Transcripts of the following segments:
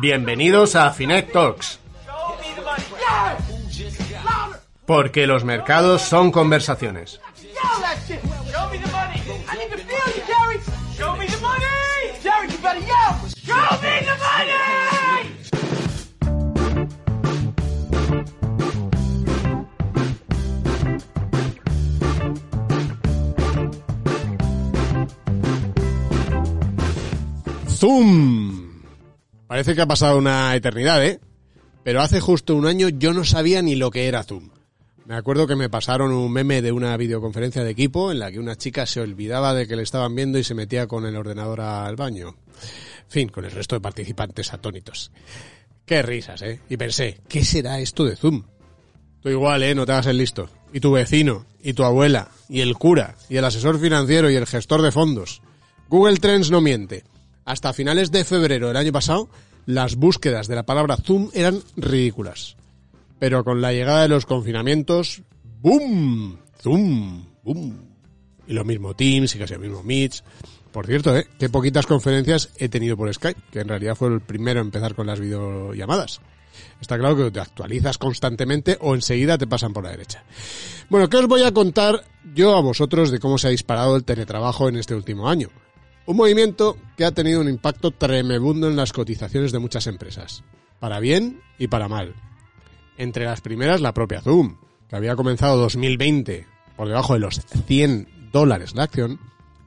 Bienvenidos a Finet Talks, Show me the money. porque los mercados son conversaciones. ¡Zoom! Parece que ha pasado una eternidad, ¿eh? Pero hace justo un año yo no sabía ni lo que era Zoom. Me acuerdo que me pasaron un meme de una videoconferencia de equipo en la que una chica se olvidaba de que le estaban viendo y se metía con el ordenador al baño. Fin, con el resto de participantes atónitos. Qué risas, ¿eh? Y pensé, ¿qué será esto de Zoom? Tú igual, ¿eh? No te hagas el listo. Y tu vecino, y tu abuela, y el cura, y el asesor financiero, y el gestor de fondos. Google Trends no miente. Hasta finales de febrero del año pasado, las búsquedas de la palabra Zoom eran ridículas. Pero con la llegada de los confinamientos, ¡boom! ¡Zoom! ¡boom! Y lo mismo Teams y casi lo mismo Meet. Por cierto, ¿eh? Qué poquitas conferencias he tenido por Skype, que en realidad fue el primero a empezar con las videollamadas. Está claro que te actualizas constantemente o enseguida te pasan por la derecha. Bueno, ¿qué os voy a contar yo a vosotros de cómo se ha disparado el teletrabajo en este último año? Un movimiento que ha tenido un impacto tremebundo en las cotizaciones de muchas empresas, para bien y para mal. Entre las primeras, la propia Zoom, que había comenzado 2020 por debajo de los 100 dólares la acción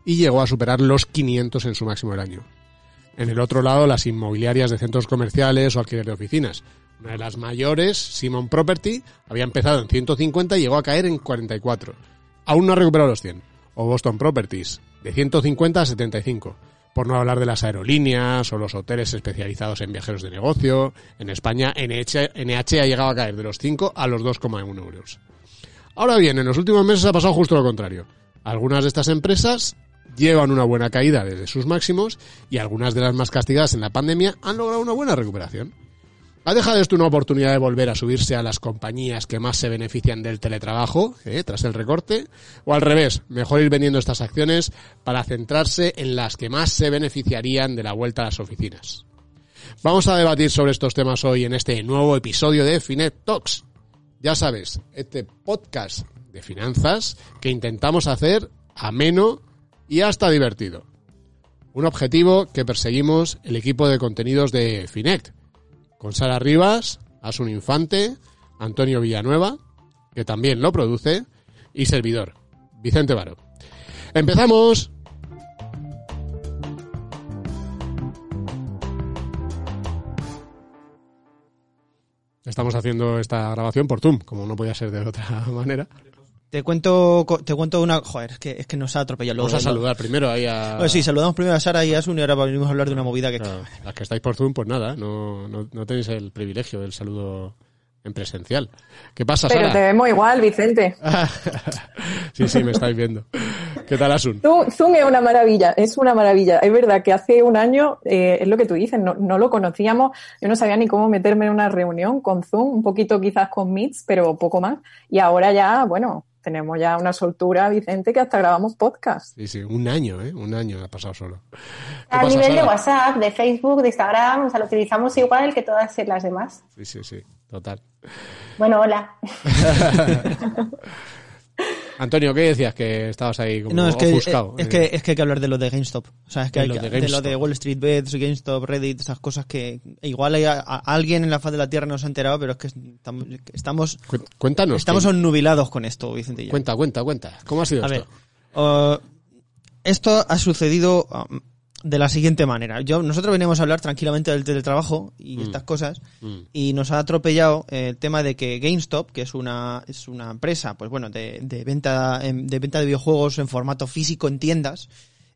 y llegó a superar los 500 en su máximo del año. En el otro lado, las inmobiliarias de centros comerciales o alquiler de oficinas. Una de las mayores, Simon Property, había empezado en 150 y llegó a caer en 44. Aún no ha recuperado los 100. O Boston Properties, de 150 a 75. Por no hablar de las aerolíneas o los hoteles especializados en viajeros de negocio. En España, NH, ha llegado a caer de los 5 a los 2,1 euros. Ahora bien, en los últimos meses ha pasado justo lo contrario. Algunas de estas empresas llevan una buena caída desde sus máximos y algunas de las más castigadas en la pandemia han logrado una buena recuperación. ¿Ha dejado esto una oportunidad de volver a subirse a las compañías que más se benefician del teletrabajo eh, tras el recorte? ¿O al revés, mejor ir vendiendo estas acciones para centrarse en las que más se beneficiarían de la vuelta a las oficinas? Vamos a debatir sobre estos temas hoy en este nuevo episodio de Finet Talks. Ya sabes, este podcast de finanzas que intentamos hacer ameno y hasta divertido. Un objetivo que perseguimos el equipo de contenidos de Finet, con Sara Rivas, Asun Infante, Antonio Villanueva, que también lo produce, y servidor, Vicente Baro. ¡Empezamos! Estamos haciendo esta grabación por Zoom, como no podía ser de otra manera. Te cuento, co- te cuento una. Joder, es que, es que nos ha atropellado. Vamos a Lo- saludar primero ahí a... Bueno, sí, saludamos primero a Sara y a Asun y ahora venimos a hablar de una movida que. Claro, las que estáis por Zoom, pues nada, no, no, no tenéis el privilegio del saludo en presencial. ¿Qué pasa, Pero te vemos igual, Vicente. sí, sí, me estáis viendo. ¿Qué tal, Asun? Zoom, Zoom es una maravilla, es una maravilla. Es verdad que hace un año, eh, es lo que tú dices, no, no lo conocíamos. Yo no sabía ni cómo meterme en una reunión con Zoom, un poquito quizás con Meets, pero poco más. Y ahora ya, bueno, tenemos ya una soltura, Vicente, que hasta grabamos podcast. Sí, sí, un año, ¿eh? Un año ha pasado solo. ¿Qué A pasa, nivel de Sara? WhatsApp, de Facebook, de Instagram, o sea, lo utilizamos igual que todas las demás. Sí, sí, sí, total. Bueno, hola. Antonio, ¿qué decías? Que estabas ahí como No, es que, ofuscado. es, que, es que hay que hablar de lo de GameStop. O sea, es que De hay que, de de, lo de Wall Street Bets, GameStop, Reddit, esas cosas que igual hay a- a- alguien en la faz de la Tierra no se ha enterado, pero es que estamos, estamos, Cu- Cuéntanos. estamos que- onnubilados con esto, Vicente. y yo. Cuenta, cuenta, cuenta. ¿Cómo ha sido A ver, esto? uh, esto ha sucedido um, de la siguiente manera. Yo, nosotros venimos a hablar tranquilamente del teletrabajo y estas cosas, Mm. y nos ha atropellado el tema de que GameStop, que es una, es una empresa, pues bueno, de, de venta, em, de venta de videojuegos en formato físico en tiendas,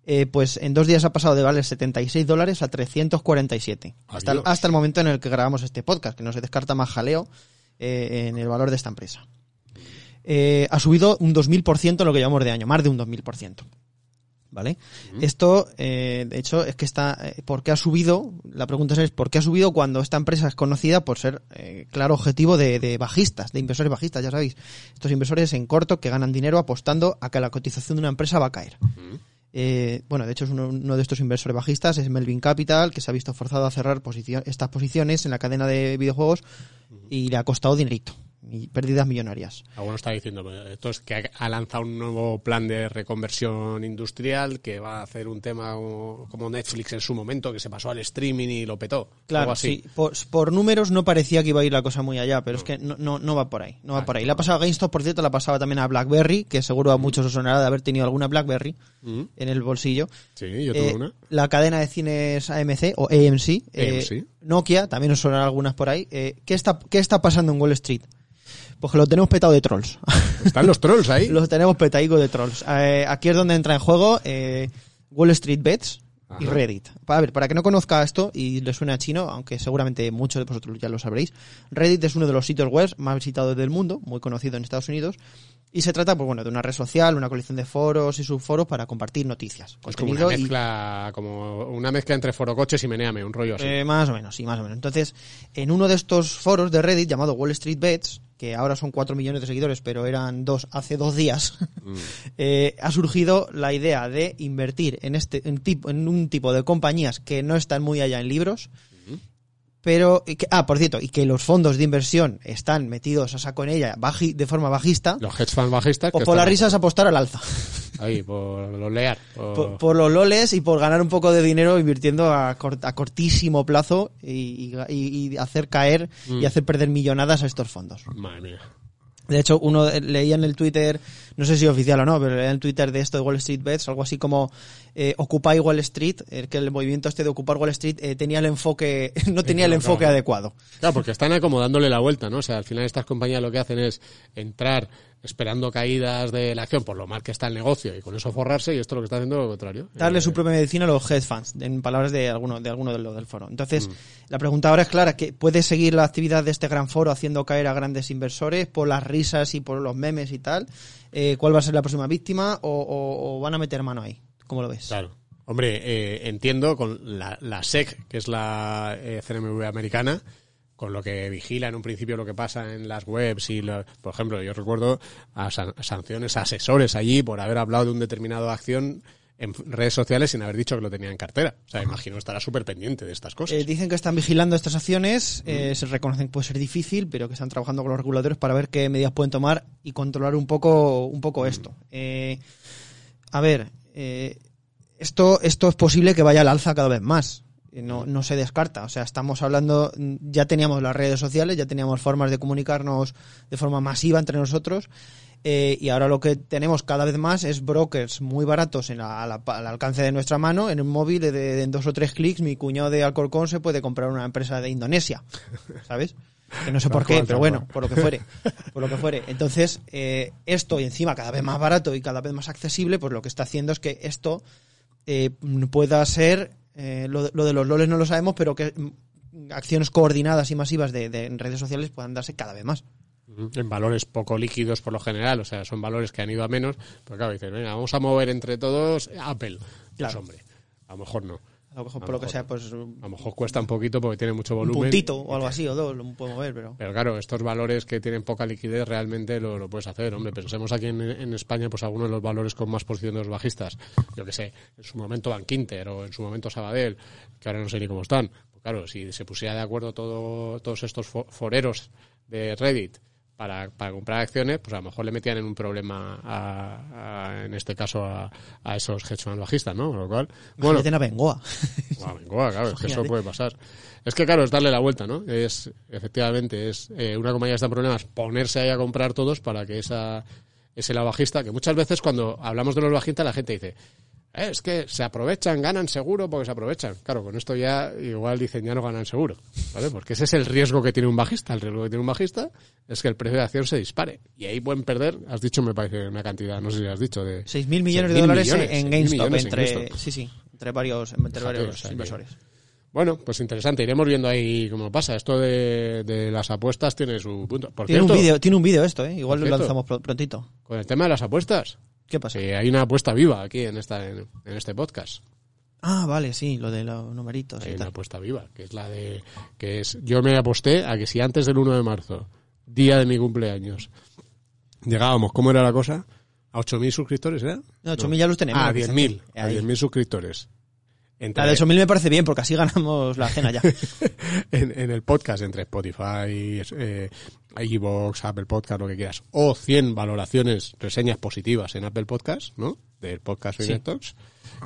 eh, pues en dos días ha pasado de valer 76 dólares a 347. Hasta el, hasta el momento en el que grabamos este podcast, que no se descarta más jaleo eh, en el valor de esta empresa. Eh, ha subido un 2000% en lo que llevamos de año, más de un 2000%. ¿Vale? Esto, eh, de hecho, es que está. eh, ¿Por qué ha subido? La pregunta es: ¿por qué ha subido cuando esta empresa es conocida por ser, eh, claro, objetivo de, de bajistas, de inversores bajistas? Ya sabéis, estos inversores en corto que ganan dinero apostando a que la cotización de una empresa va a caer. Eh, bueno, de hecho es uno, uno de estos inversores bajistas, es Melvin Capital, que se ha visto forzado a cerrar posicio- estas posiciones en la cadena de videojuegos y le ha costado dinerito pérdidas millonarias. Alguno está diciendo, esto es que ha- lanzado un nuevo plan de reconversión industrial que va a hacer un tema como Netflix en su momento, que se pasó al streaming y lo petó. Claro, así. sí. Por, por números no parecía que iba a ir la cosa muy allá, pero es que no, no, no va por ahí. No va Vale, por ahí. Le ha pasado a GameStop, por cierto, la pasaba también a BlackBerry, que seguro a muchos os sonará de haber tenido alguna BlackBerry Mm. en el bolsillo. Sí, yo tengo Eh, una. La cadena de cines AMC o AMC, eh, AMC. Nokia, también os sonará algunas por ahí. Eh, ¿qué, está, ¿Qué está pasando en Wall Street? Pues que lo tenemos petado de trolls. Están los trolls ahí. Los tenemos petaico de trolls. Eh, aquí es donde entra en juego eh, Wall Street Bets y. Reddit. A ver, para que no conozca esto y le suene a chino, aunque seguramente muchos de vosotros ya lo sabréis, Reddit es uno de los sitios web más visitados del mundo, muy conocido en Estados Unidos, y se trata, pues bueno, de una red social, una colección de foros y subforos para compartir noticias, Es como una y mezcla, como una mezcla entre forocoches y meneame, un rollo así. eh, más o menos, sí, más o menos. Entonces, en uno de estos foros de Reddit llamado Wall Street Bets, que ahora son 4 millones de seguidores, pero eran dos hace dos días, Mm. eh, ha surgido la idea de invertir en, este, en, tipo, en un tipo de compañías que no están muy allá en libros, pero, y que- ah, por cierto, y que los fondos de inversión están metidos a saco en ella baji- de forma bajista, Los hedge funds bajistas. o que por las risas apostar al alza. Ahí, por los lear. por- por, por los loles y por ganar un poco de dinero invirtiendo a, cort- a cortísimo plazo y, y- y- y hacer caer Mm. y hacer perder millonadas a estos fondos. Madre mía. De hecho, uno de- leía en el Twitter, no sé si oficial o no, pero leía en el Twitter de esto de Wall Street Bets, algo así como eh, Occupy Wall Street, eh, que el movimiento este de ocupar Wall Street eh, tenía el enfoque, no tenía el enfoque claro. adecuado. Claro, porque están acomodándole la vuelta, ¿no? O sea, al final estas compañías lo que hacen es entrar esperando caídas de la acción por lo mal que está el negocio y con eso forrarse y esto lo que está haciendo es lo contrario. darle Eh, su propia medicina a los hedge funds, en palabras de alguno de alguno de los del foro. Entonces, Mm. la pregunta ahora es clara, que puede seguir la actividad de este gran foro haciendo caer a grandes inversores por las risas y por los memes y tal. Eh, ¿Cuál va a ser la próxima víctima o, o- o van a meter mano ahí? ¿Cómo lo ves? Claro. Hombre, eh, entiendo con la, la SEC, que es la eh, CNMV americana, con lo que vigila en un principio lo que pasa en las webs y, lo- por ejemplo, yo recuerdo a san- sanciones a asesores allí por haber hablado de un determinado acción en redes sociales sin haber dicho que lo tenía en cartera. O sea, imagino estará súper pendiente de estas cosas. Eh, dicen que están vigilando estas acciones, eh, se reconocen que puede ser difícil, pero que están trabajando con los reguladores para ver qué medidas pueden tomar y controlar un poco, un poco esto. Eh, a ver, eh, esto, esto es posible que vaya al alza cada vez más. Eh, No, no se descarta. O sea, estamos hablando, mm, ya teníamos las redes sociales, ya teníamos formas de comunicarnos de forma masiva entre nosotros. eh, y ahora lo que tenemos cada vez más es brokers muy baratos en la- a la- al alcance de nuestra mano. En un móvil, de, de- en dos o tres clics, mi cuñado de Alcorcón se puede comprar una empresa de Indonesia. ¿Sabes? Que no sé por qué, pero bueno, por lo que fuere. Por lo que fuere. Entonces, eh, esto y encima cada vez más barato y cada vez más accesible, pues lo que está haciendo es que esto eh, pueda ser, eh, lo, de- lo de los loles no lo sabemos, pero que mm, acciones coordinadas y masivas de, de redes sociales puedan darse cada vez más. En valores poco líquidos por lo general, o sea, son valores que han ido a menos. Pero claro, dicen, venga, vamos a mover entre todos Apple. Pues Claro. hombre, a lo mejor no. A lo mejor, A por lo que sea, pues A un lo mejor cuesta un poquito porque tiene mucho volumen. puntito o algo así, o dos, lo puedo mover, pero... Pero claro, estos valores que tienen poca liquidez realmente lo, lo puedes hacer. Hombre, pensemos aquí en, en España, pues algunos de los valores con más posición de los bajistas. Yo que sé, en su momento Bankinter o en su momento Sabadell, que ahora no sé ni cómo están. Pues claro, si se pusiera de acuerdo todo, todos estos fo- foreros de Reddit para, para comprar acciones, pues a lo mejor le metían en un problema, a, a- en este caso, a, a esos hedge funds bajistas, ¿no? Con lo cual, bueno, Imagínate a Bengoa. Guau, Bengoa, claro, es que eso puede pasar. Es que, claro, es darle la vuelta, ¿no? Es, efectivamente, es eh, una compañía que está en problemas, ponerse ahí a comprar todos para que esa, ese la bajista, que muchas veces cuando hablamos de los bajistas la gente dice, "Eh, es que se aprovechan, ganan seguro porque se aprovechan. Claro, con esto ya igual dicen ya no ganan seguro, ¿vale? Porque ese es el riesgo que tiene un bajista. El riesgo que tiene un bajista es que el precio de acción se dispare. Y ahí pueden perder, has dicho, me parece una cantidad, no sé si has dicho, de... 6.000 millones 6.000 de dólares millones, en 6.000 GameStop, en entre, GameStop. sí, sí, entre varios, entre Fíjate, varios o sea que- inversores. Bueno, pues interesante. Iremos viendo ahí cómo pasa. Esto de, de las apuestas tiene su punto. Por Tiene un vídeo, tiene un vídeo esto, ¿eh? Igual lo lanzamos pro- prontito. con el tema de las apuestas, ¿Qué pasa? que hay una apuesta viva aquí en esta en, en este podcast. Ah, vale, sí, lo de los numeritos y Hay una tal. apuesta viva, que es la de que es yo me aposté a que si antes del 1 de marzo, día de mi cumpleaños, llegábamos, ¿cómo era la cosa? ¿A 8.000 suscriptores era? No, 8.000 ya los tenemos. Ah, Vicente. 10.000. A Ahí. 10.000 suscriptores. Entre- La de 8.000 me parece bien, porque así ganamos la cena ya. en, en el podcast entre Spotify, eh, iVoox, Apple Podcast, lo que quieras, o 100 valoraciones, reseñas positivas en Apple Podcast, ¿no? Del podcast Sí. Talks,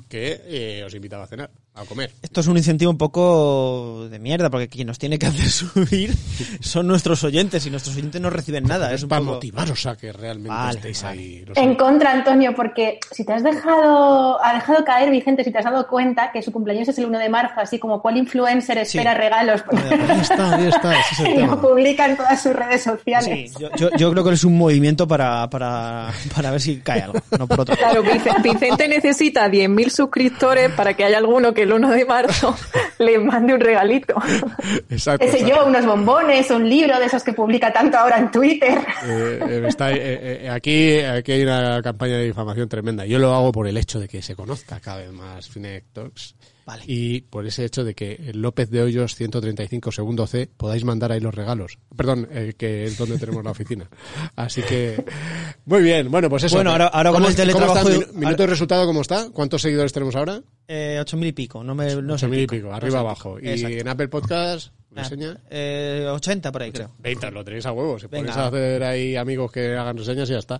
que eh, os invitaba a cenar, a comer. Esto es un incentivo un poco de mierda, porque quien nos tiene que hacer subir son nuestros oyentes y nuestros oyentes no reciben nada. Es un para poco... motivaros a que realmente Vale, estéis vale. ahí. En contra, Antonio, porque si te has dejado, ha dejado caer, Vicente, si te has dado cuenta que su cumpleaños es el 1 de marzo, así como cuál influencer espera Sí. regalos Ahí está, ahí está, ese es el y lo publica en todas sus redes Sí, sociales. yo, yo, yo creo que es un movimiento para, para, para ver si cae algo, no por otro. Claro, Vic- Vicente necesita 10.000 suscriptores para que haya alguno que el 1 de marzo le mande un regalito. Exacto. Sé exacto. yo, unos bombones, un libro de esos que publica tanto ahora en Twitter. Eh, eh, está, eh, eh, aquí, aquí hay una campaña de difamación tremenda. Yo lo hago por el hecho de que se conozca cada vez más Finet Talks. Vale. Y por ese hecho de que el López de Hoyos 135 segundo C podáis mandar ahí los regalos. Perdón, eh, que es donde tenemos la oficina. Así que, muy bien. Bueno, pues eso. Bueno, ahora- ahora ¿Cómo con el es- cómo está? teletrabajo- Minu- Minuto de resultado, ¿cómo está? ¿Cuántos seguidores tenemos ahora? Eh, 8.000 y pico, no me no sé 8.000 y pico, arriba abajo. Y Exacto. en Apple Podcast, Ah, reseña. eh, 80 por ahí, creo. 20, lo tenéis a huevo. Venga. ponéis a hacer ahí amigos que hagan reseñas y ya está.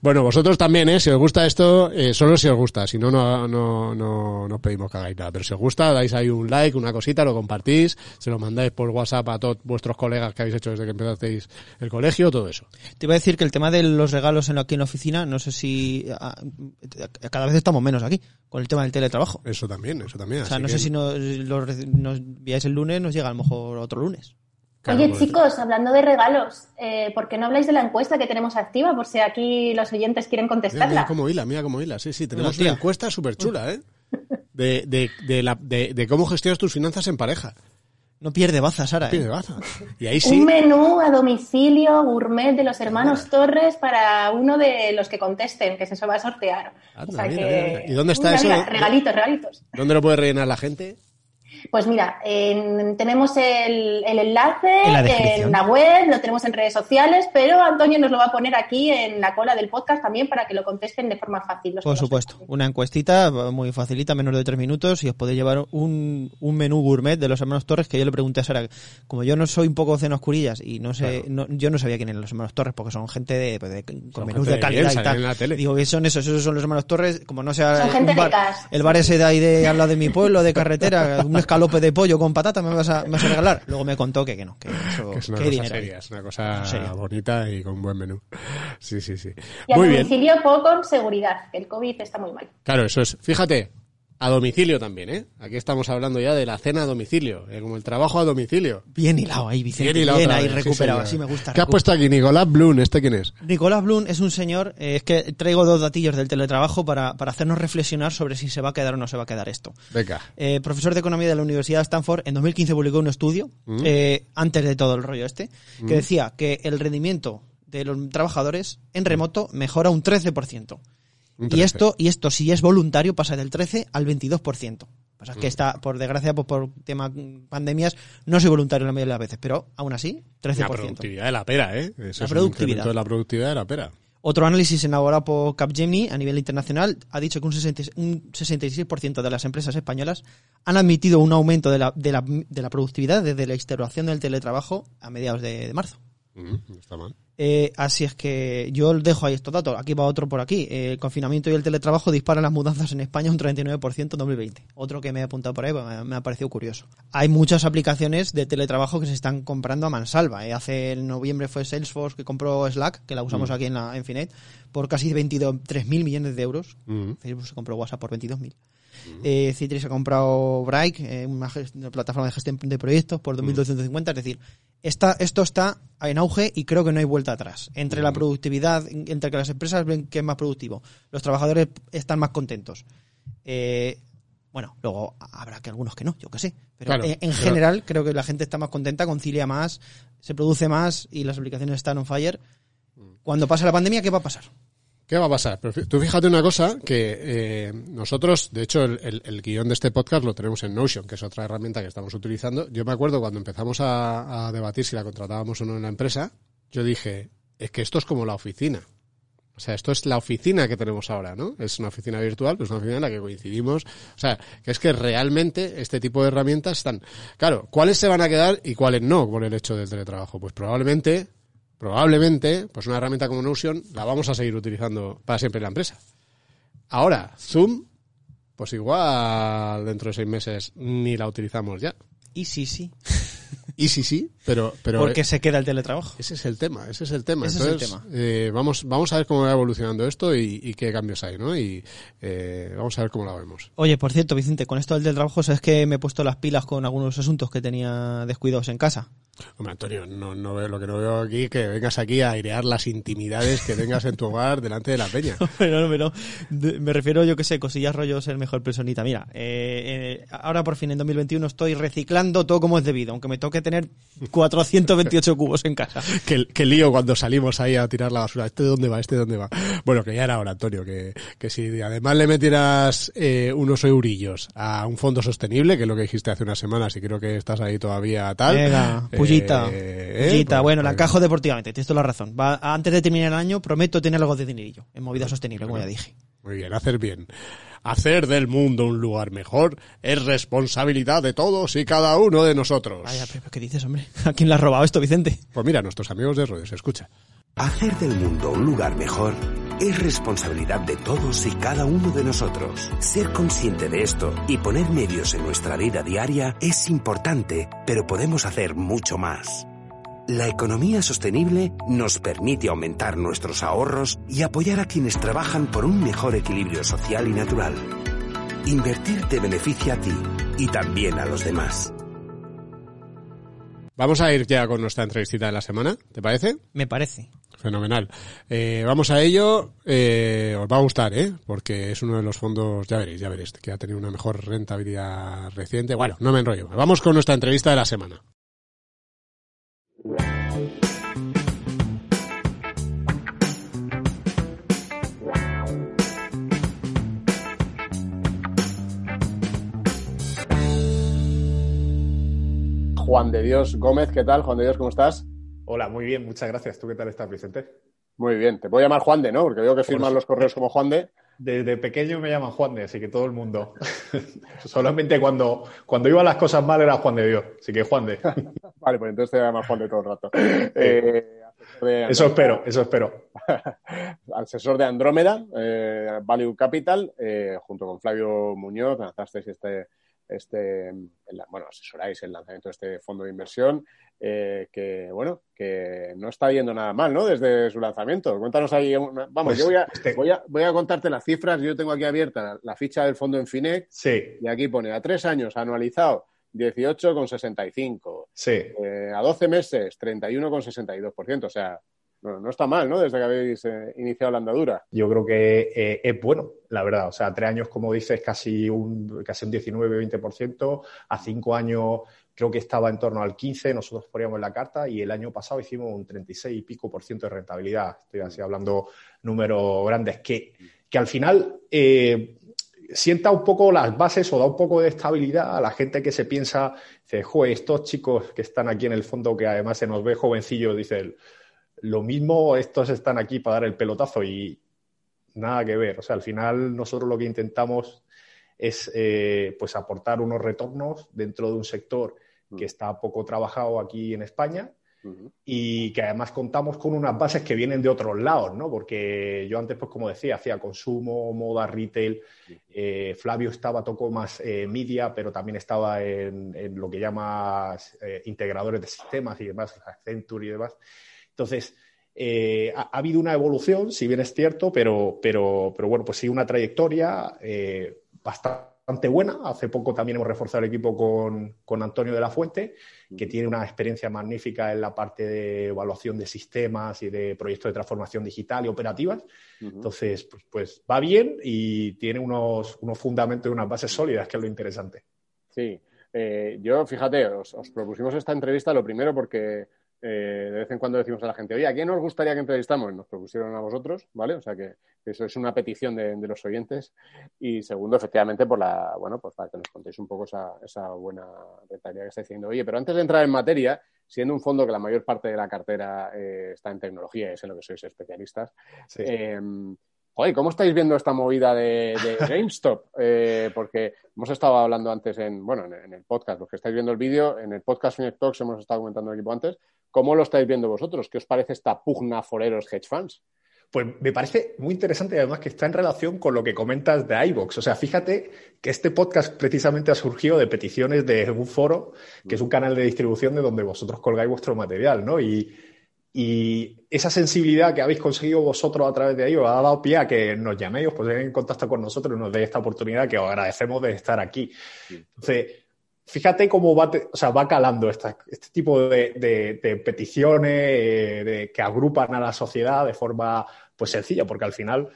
Bueno, vosotros también, ¿eh? Si os gusta esto, eh, solo si os gusta. Si no, no, no, no, no os pedimos que hagáis nada. Pero si os gusta, dais ahí un like, una cosita, lo compartís, se lo mandáis por WhatsApp a todos vuestros colegas que habéis hecho desde que empezasteis el colegio, todo eso. Te iba a decir que el tema de los regalos en, aquí en la oficina, no sé si ah, cada vez estamos menos aquí con el tema del teletrabajo. Eso también, eso también. O sea, no que- sé si nos, lo reci- nos enviáis el lunes, nos llega a lo mejor otro lunes. Claro, Oye, chicos, hablando de regalos, eh, ¿por qué no habláis de la encuesta que tenemos activa? Por si aquí los oyentes quieren Mira, mira contestarla. cómo hila, mira cómo hila. Sí, sí, tenemos una encuesta súper chula, ¿eh? De, de, de, la, de, de cómo gestionas tus finanzas en pareja. No pierde baza, Sara. Pide ¿eh? baza. Y ahí sí. Un menú a domicilio gourmet de los hermanos Torres para uno de los que contesten, que se va a sortear. Anda, O sea mira, que- mira. ¿Y dónde está Mira, eso? mira, regalitos, regalitos. ¿Dónde lo puede rellenar la gente? Pues mira, en- tenemos el, el enlace En la en, descripción. la web, lo tenemos en redes sociales, pero Antonio nos lo va a poner aquí en la cola del podcast también para que lo contesten de forma fácil. los Por supuesto, sepan. una encuestita muy facilita, menos de tres minutos, y os podéis llevar un, un menú gourmet de los hermanos Torres que yo le pregunté a Sara. Como yo no soy un poco cena oscurillas y no sé, no- yo no sabía quién eran los hermanos Torres porque son gente de, pues, de- con Son menús gente de calidad bien, y tal. en la tele. Digo que son esos, esos son los hermanos Torres, como no sea Son gente de bar- el bar ese de ahí de al lado de mi pueblo, de carretera, un escalope de pollo con patata me vas a, me vas a regalar. Luego me contó que, que no, que eso, Que es una que cosa dinero. seria, es una cosa bonita y con buen menú. Sí, sí, sí. Y a Muy bien. domicilio poco con seguridad, que el COVID está muy mal. Claro, eso es. Fíjate, a domicilio también, ¿eh? Aquí estamos hablando ya de la cena a domicilio, eh, como el trabajo a domicilio. Bien hilado ahí, Vicente. Bien Bien, hilado otra ahí sí, recuperado, señor. así me gusta. ¿Qué has recu- puesto aquí, Nicolás Blum? ¿Este quién es? Nicolás Blum es un señor, eh, es que traigo dos datillos del teletrabajo para, para hacernos reflexionar sobre si se va a quedar o no se va a quedar esto. Venga. Eh, profesor de economía de la Universidad de Stanford, en 2015 publicó un estudio, eh, antes de todo el rollo este, que decía que el rendimiento de los trabajadores en remoto mejora un 13%. Y 13. esto, y esto, si es voluntario, pasa del 13 al 22%. Pasa que está, por desgracia, pues por tema mm, pandemias, no soy voluntario la mayoría de las veces, pero aún así, 13%. La productividad de la pera, ¿eh? Eso La productividad. de la productividad de la pera. Otro análisis elaborado por Capgemini a nivel internacional ha dicho que un, 60 un 66% de las empresas españolas han admitido un aumento de la, de la, de la productividad desde la instauración del teletrabajo a mediados de, de marzo. Mm, está mal. Eh, así es que yo dejo ahí estos datos. Aquí va otro por aquí. Eh, el confinamiento y el teletrabajo disparan las mudanzas en España un 39% en 2020. Otro que me he apuntado por ahí, pues, me, me ha parecido curioso. Hay muchas aplicaciones de teletrabajo que se están comprando a mansalva. eh. Hace en noviembre fue Salesforce que compró Slack, que la usamos aquí en la en Finet, por casi 23.000 millones de euros. Mm. Facebook se compró WhatsApp por 22.000. Eh, Citrix ha comprado Bright, eh, una, plataforma de gestión de proyectos, por 2.250. Es decir, esta, esto está en auge y creo que no hay vuelta atrás. Entre la productividad, entre que las empresas ven que es más productivo, los trabajadores están más contentos. Eh, bueno, luego habrá que algunos que no, yo qué sé. Pero Claro, en, en pero- general creo que la gente está más contenta, concilia más, se produce más y las aplicaciones están on fire. Cuando pase la pandemia, ¿qué va a pasar? ¿Qué va a pasar? Pero tú fíjate una cosa, que eh, nosotros, de hecho, el, el- el guion de este podcast lo tenemos en Notion, que es otra herramienta que estamos utilizando. Yo me acuerdo cuando empezamos a, a debatir si la contratábamos o no en la empresa, yo dije, es que esto es como la oficina. O sea, esto es la oficina que tenemos ahora, ¿no? Es una oficina virtual, pero es una oficina en la que coincidimos. O sea, que es que realmente este tipo de herramientas están... Claro, ¿cuáles se van a quedar y cuáles no por el hecho del teletrabajo? Pues probablemente, probablemente, pues una herramienta como Notion la vamos a seguir utilizando para siempre en la empresa. Ahora, Zoom, pues igual dentro de seis meses ni la utilizamos ya. Y sí, sí. Y sí, sí, pero... pero Porque se queda el teletrabajo. Ese es el tema, ese es el tema. Ese es el Entonces, tema. eh, vamos, vamos a ver cómo va evolucionando esto y, y qué cambios hay, ¿no? Y eh, vamos a ver cómo lo vemos. Oye, por cierto, Vicente, con esto del teletrabajo, sabes que me he puesto las pilas con algunos asuntos que tenía descuidados en casa. Hombre, Antonio, no, no veo lo que no veo aquí, que vengas aquí a airear las intimidades que tengas en tu hogar delante de la peña. Pero no, pero me refiero, yo que sé, cosillas rollos, ser mejor personita. Mira, eh, eh, ahora por fin en 2021 estoy reciclando todo como es debido, aunque me toque tener 428 cubos en casa. qué, qué lío cuando salimos ahí a tirar la basura. ¿Este de dónde va? ¿Este de dónde va? Bueno, que ya era hora, Antonio, que, que si además le metieras eh, unos eurillos a un fondo sostenible, que es lo que dijiste hace unas semanas y creo que estás ahí todavía tal. Venga, pullita. eh, pullita, pues, bueno, la encajo deportivamente, tienes toda la razón. Va, antes de terminar el año, prometo tener algo de dinerillo en movida sostenible, como ya dije. Muy bien, hacer bien. Hacer del mundo un lugar mejor es responsabilidad de todos y cada uno de nosotros. Vaya, pero ¿qué dices, hombre? ¿A quién le has robado esto, Vicente? Pues mira, nuestros amigos de Rodeo, se escucha. Hacer del mundo un lugar mejor es responsabilidad de todos y cada uno de nosotros. Ser consciente de esto y poner medios en nuestra vida diaria es importante, pero podemos hacer mucho más. La economía sostenible nos permite aumentar nuestros ahorros y apoyar a quienes trabajan por un mejor equilibrio social y natural. Invertir te beneficia a ti y también a los demás. Vamos a ir ya con nuestra entrevistita de la semana, ¿te parece? Me parece. Fenomenal. Eh, vamos a ello. Eh, os va a gustar, ¿eh? Porque es uno de los fondos, ya veréis, ya veréis, que ha tenido una mejor rentabilidad reciente. Bueno, no me enrollo. Vamos con nuestra entrevista de la semana. Juan de Dios Gómez, ¿qué tal? Juan de Dios, ¿cómo estás? Hola, muy bien, muchas gracias. ¿Tú qué tal estás, Vicente? Muy bien. Te puedo llamar Juan de, ¿no? Porque veo que firman los correos como Juan de. Desde pequeño me llaman Juan de, así que todo el mundo. Solamente cuando, cuando iban las cosas mal era Juan de Dios, así que Juan de. Vale, pues entonces te voy a llamar Juan de todo el rato. Eh, de Eso espero, eso espero. asesor de Andrómeda, eh, Value Capital, eh, junto con Flavio Muñoz, lanzasteis este, este bueno, asesoráis el lanzamiento de este fondo de inversión, eh, que bueno, que no está yendo nada mal, ¿no? Desde su lanzamiento. Cuéntanos ahí, una- vamos, Pues, yo voy a, este- voy, a, voy a contarte las cifras, yo tengo aquí abierta la, ficha del fondo en Finec, Sí, y aquí pone a tres años anualizado 18,65, sí. eh, a 12 meses 31,62%, o sea, no, no está mal, ¿no? Desde que habéis eh, iniciado la andadura. Yo creo que eh, es bueno, la verdad. O sea, tres años, como dices, casi un, casi un 19-20%. A cinco años creo que estaba en torno al 15%, nosotros poníamos la carta y el año pasado hicimos un 36 y pico por ciento de rentabilidad. Estoy así hablando números grandes que, que al final eh, sienta un poco las bases o da un poco de estabilidad a la gente que se piensa, dice, joder, estos chicos que están aquí en el fondo, que además se nos ve jovencillos, dice, lo mismo estos están aquí para dar el pelotazo y nada que ver. O sea, al final nosotros lo que intentamos es eh, pues aportar unos retornos dentro de un sector que está poco trabajado aquí en España y que además contamos con unas bases que vienen de otros lados, ¿no? Porque yo antes, pues como decía, hacía consumo, moda, retail. Eh, Flavio estaba, tocó más eh, media, pero también estaba en, en lo que llamas integradores de sistemas y demás, Accenture y demás. Entonces, eh, ha, ha, habido una evolución, si bien es cierto, pero, pero, pero bueno, pues sí, una trayectoria eh, bastante buena. Hace poco también hemos reforzado el equipo con, con, Antonio de la Fuente, que tiene una experiencia magnífica en la parte de evaluación de sistemas y de proyectos de transformación digital y operativas. Uh -huh. Entonces, pues, pues, va bien y tiene unos, unos fundamentos y unas bases sólidas, que es lo interesante. Sí, eh, yo fíjate, os, os propusimos esta entrevista lo primero porque eh, de vez en cuando decimos a la gente, oye, ¿a quién nos gustaría que entrevistamos? Nos propusieron a vosotros, ¿vale? O sea que eso es una petición de, de los oyentes. Y segundo, efectivamente, por la, bueno, pues para que nos contéis un poco esa, esa buena rentabilidad que estáis diciendo. Oye, pero antes de entrar en materia, siendo un fondo que la mayor parte de la cartera eh, está en tecnología, es en lo que sois especialistas, Sí. eh, joder, ¿cómo estáis viendo esta movida de, de GameStop? Eh, porque hemos estado hablando antes en, bueno, en, en el podcast, los que estáis viendo el vídeo, en el podcast Finet Talks hemos estado comentando el equipo antes, ¿cómo lo estáis viendo vosotros? ¿Qué os parece esta pugna foreros hedge funds? Pues me parece muy interesante y además que está en relación con lo que comentas de iVox. O sea, fíjate que este podcast precisamente ha surgido de peticiones de un foro, que es un canal de distribución de donde vosotros colgáis vuestro material, ¿no? Y, y esa sensibilidad que habéis conseguido vosotros a través de os ha dado pie a que nos llaméis, os poséis en contacto con nosotros y nos deis esta oportunidad que os agradecemos de estar aquí. Entonces, fíjate cómo va, o sea, va calando este tipo de, peticiones eh, que agrupan a la sociedad de forma pues sencilla, porque al final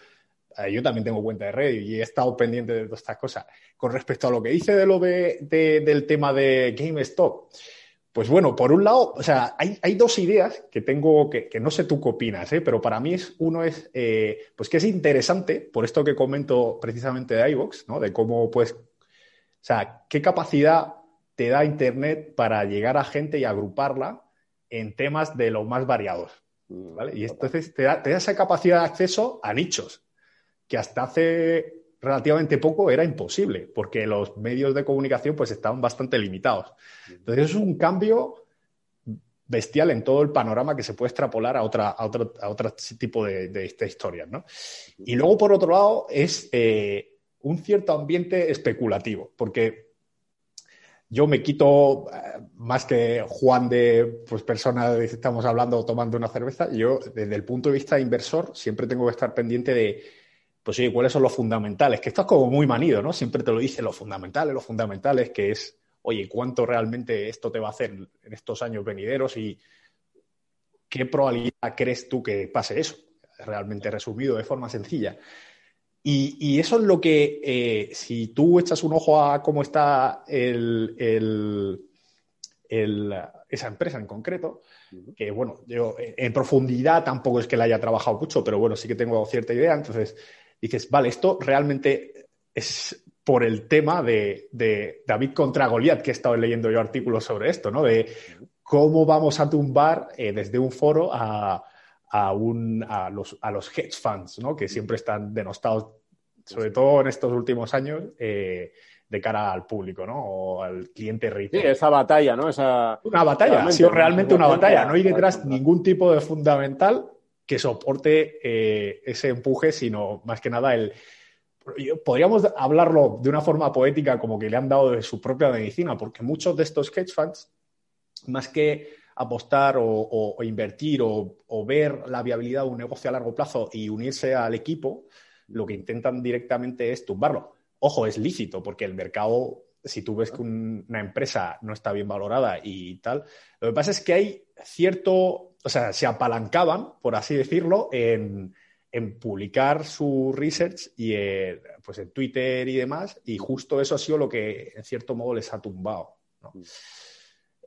eh, yo también tengo cuenta de red y he estado pendiente de todas estas cosas. Con respecto a lo que dice del tema de GameStop, pues bueno, por un lado, o sea, hay, dos ideas que tengo que, no sé tú qué opinas, ¿eh? pero para mí es, uno es, pues que es interesante, por esto que comento precisamente de iVox, ¿no? De cómo, o sea, qué capacidad te da Internet para llegar a gente y agruparla en temas de los más variados, ¿vale? Y entonces te da, te da esa capacidad de acceso a nichos, que hasta hace relativamente poco era imposible, porque los medios de comunicación pues estaban bastante limitados. Entonces es un cambio bestial en todo el panorama que se puede extrapolar a, otra, a, otro, a otro tipo de, de, de historias, ¿no? Y luego, por otro lado, es eh, un cierto ambiente especulativo, porque yo me quito, eh, más que Juan de pues, persona de estamos hablando tomando una cerveza, yo desde el punto de vista inversor siempre tengo que estar pendiente de, pues oye, ¿cuáles son los fundamentales? Que esto es como muy manido, ¿no? Siempre te lo dice los fundamentales, los fundamentales, que es, oye, ¿cuánto realmente esto te va a hacer en estos años venideros y qué probabilidad crees tú que pase eso? Realmente resumido de forma sencilla. Y, y, eso es lo que, eh, si tú echas un ojo a cómo está el, el, el, esa empresa en concreto, que bueno, yo en profundidad tampoco es que la haya trabajado mucho, pero bueno, sí que tengo cierta idea. Entonces dices, vale, esto realmente es por el tema de, de David contra Goliat, que he estado leyendo yo artículos sobre esto, ¿no? De cómo vamos a tumbar eh, desde un foro a a, un, a, los, a los hedge funds, ¿no? que siempre están denostados, sobre todo en estos últimos años, eh, de cara al público ¿no? o al cliente retail. Sí, esa batalla, ¿no? Esa... Una batalla, ha sido realmente una batalla. No hay detrás ningún tipo de fundamental que soporte eh, ese empuje, sino más que nada el... Podríamos hablarlo de una forma poética como que le han dado de su propia medicina, porque muchos de estos hedge funds, más que apostar o, o, o invertir o, o, ver la viabilidad de un negocio a largo plazo y unirse al equipo, lo que intentan directamente es tumbarlo. Ojo, es lícito, porque el mercado, si tú ves que un, una empresa no está bien valorada y tal, lo que pasa es que hay cierto, o sea, se apalancaban, por así decirlo, en, en publicar su research y en, pues en Twitter y demás, y justo eso ha sido lo que en cierto modo les ha tumbado. ¿no?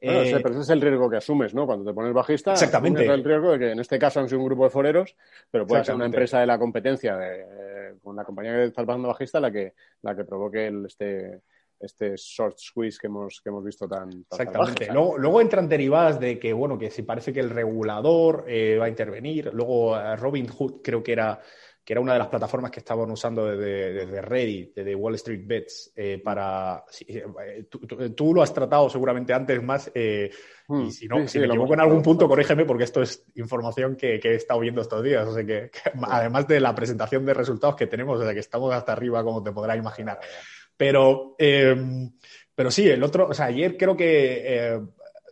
Bueno, eh, pero ese es el riesgo que asumes, ¿no? Cuando te pones bajista, exactamente. el riesgo de que en este caso han sido un grupo de foreros, pero puede ser una empresa de la competencia de, eh, con la compañía que está pasando bajista la que, la que provoque el, este, este short squeeze que hemos, que hemos visto tan, tan Exactamente. Salvaje, luego, luego, entran derivadas de que, bueno, que si parece que el regulador eh, va a intervenir. Luego Robin Hood creo que era que era una de las plataformas que estaban usando desde, desde Reddit, desde Wall Street Bets, eh, para... Sí, tú, tú, tú, lo has tratado seguramente antes más, eh, Hmm. y si no, sí, si me equivoco en algún punto, corrígeme, porque esto es información que, que he estado viendo estos días, o sea que, que, además de la presentación de resultados que tenemos, o sea que estamos hasta arriba, como te podrás imaginar. Pero, eh, pero sí, el otro, o sea, ayer creo que eh,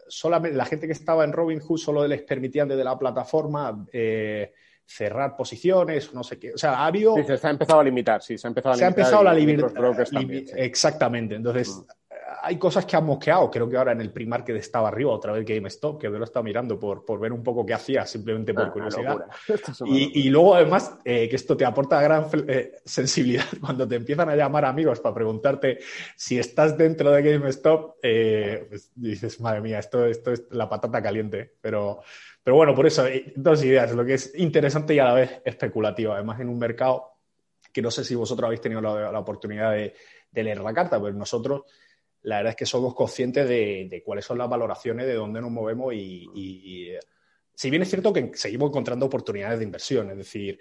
solamente la gente que estaba en Robinhood solo les permitían desde la plataforma eh, cerrar posiciones, no sé qué. O sea, ha habido. Sí, se ha empezado a limitar, sí, se ha empezado a limitar. Se ha empezado la libertad. Exactamente. Entonces, mm. Hay cosas que han mosqueado. Creo que ahora en el primar que estaba arriba, otra vez GameStop, que yo lo estaba mirando por, por ver un poco qué hacía, simplemente por ah, curiosidad. Y, y, luego, además, eh, que esto te aporta gran eh, sensibilidad cuando te empiezan a llamar amigos para preguntarte si estás dentro de GameStop, eh, pues dices, madre mía, esto, esto es la patata caliente. Pero. Pero bueno, por eso, eh, dos ideas, lo que es interesante y a la vez especulativo. Además, en un mercado que no sé si vosotros habéis tenido la, la oportunidad de, de, leer la carta, pero nosotros la verdad es que somos conscientes de, cuáles son las valoraciones, de dónde nos movemos y, y, si bien es cierto que seguimos encontrando oportunidades de inversión, es decir,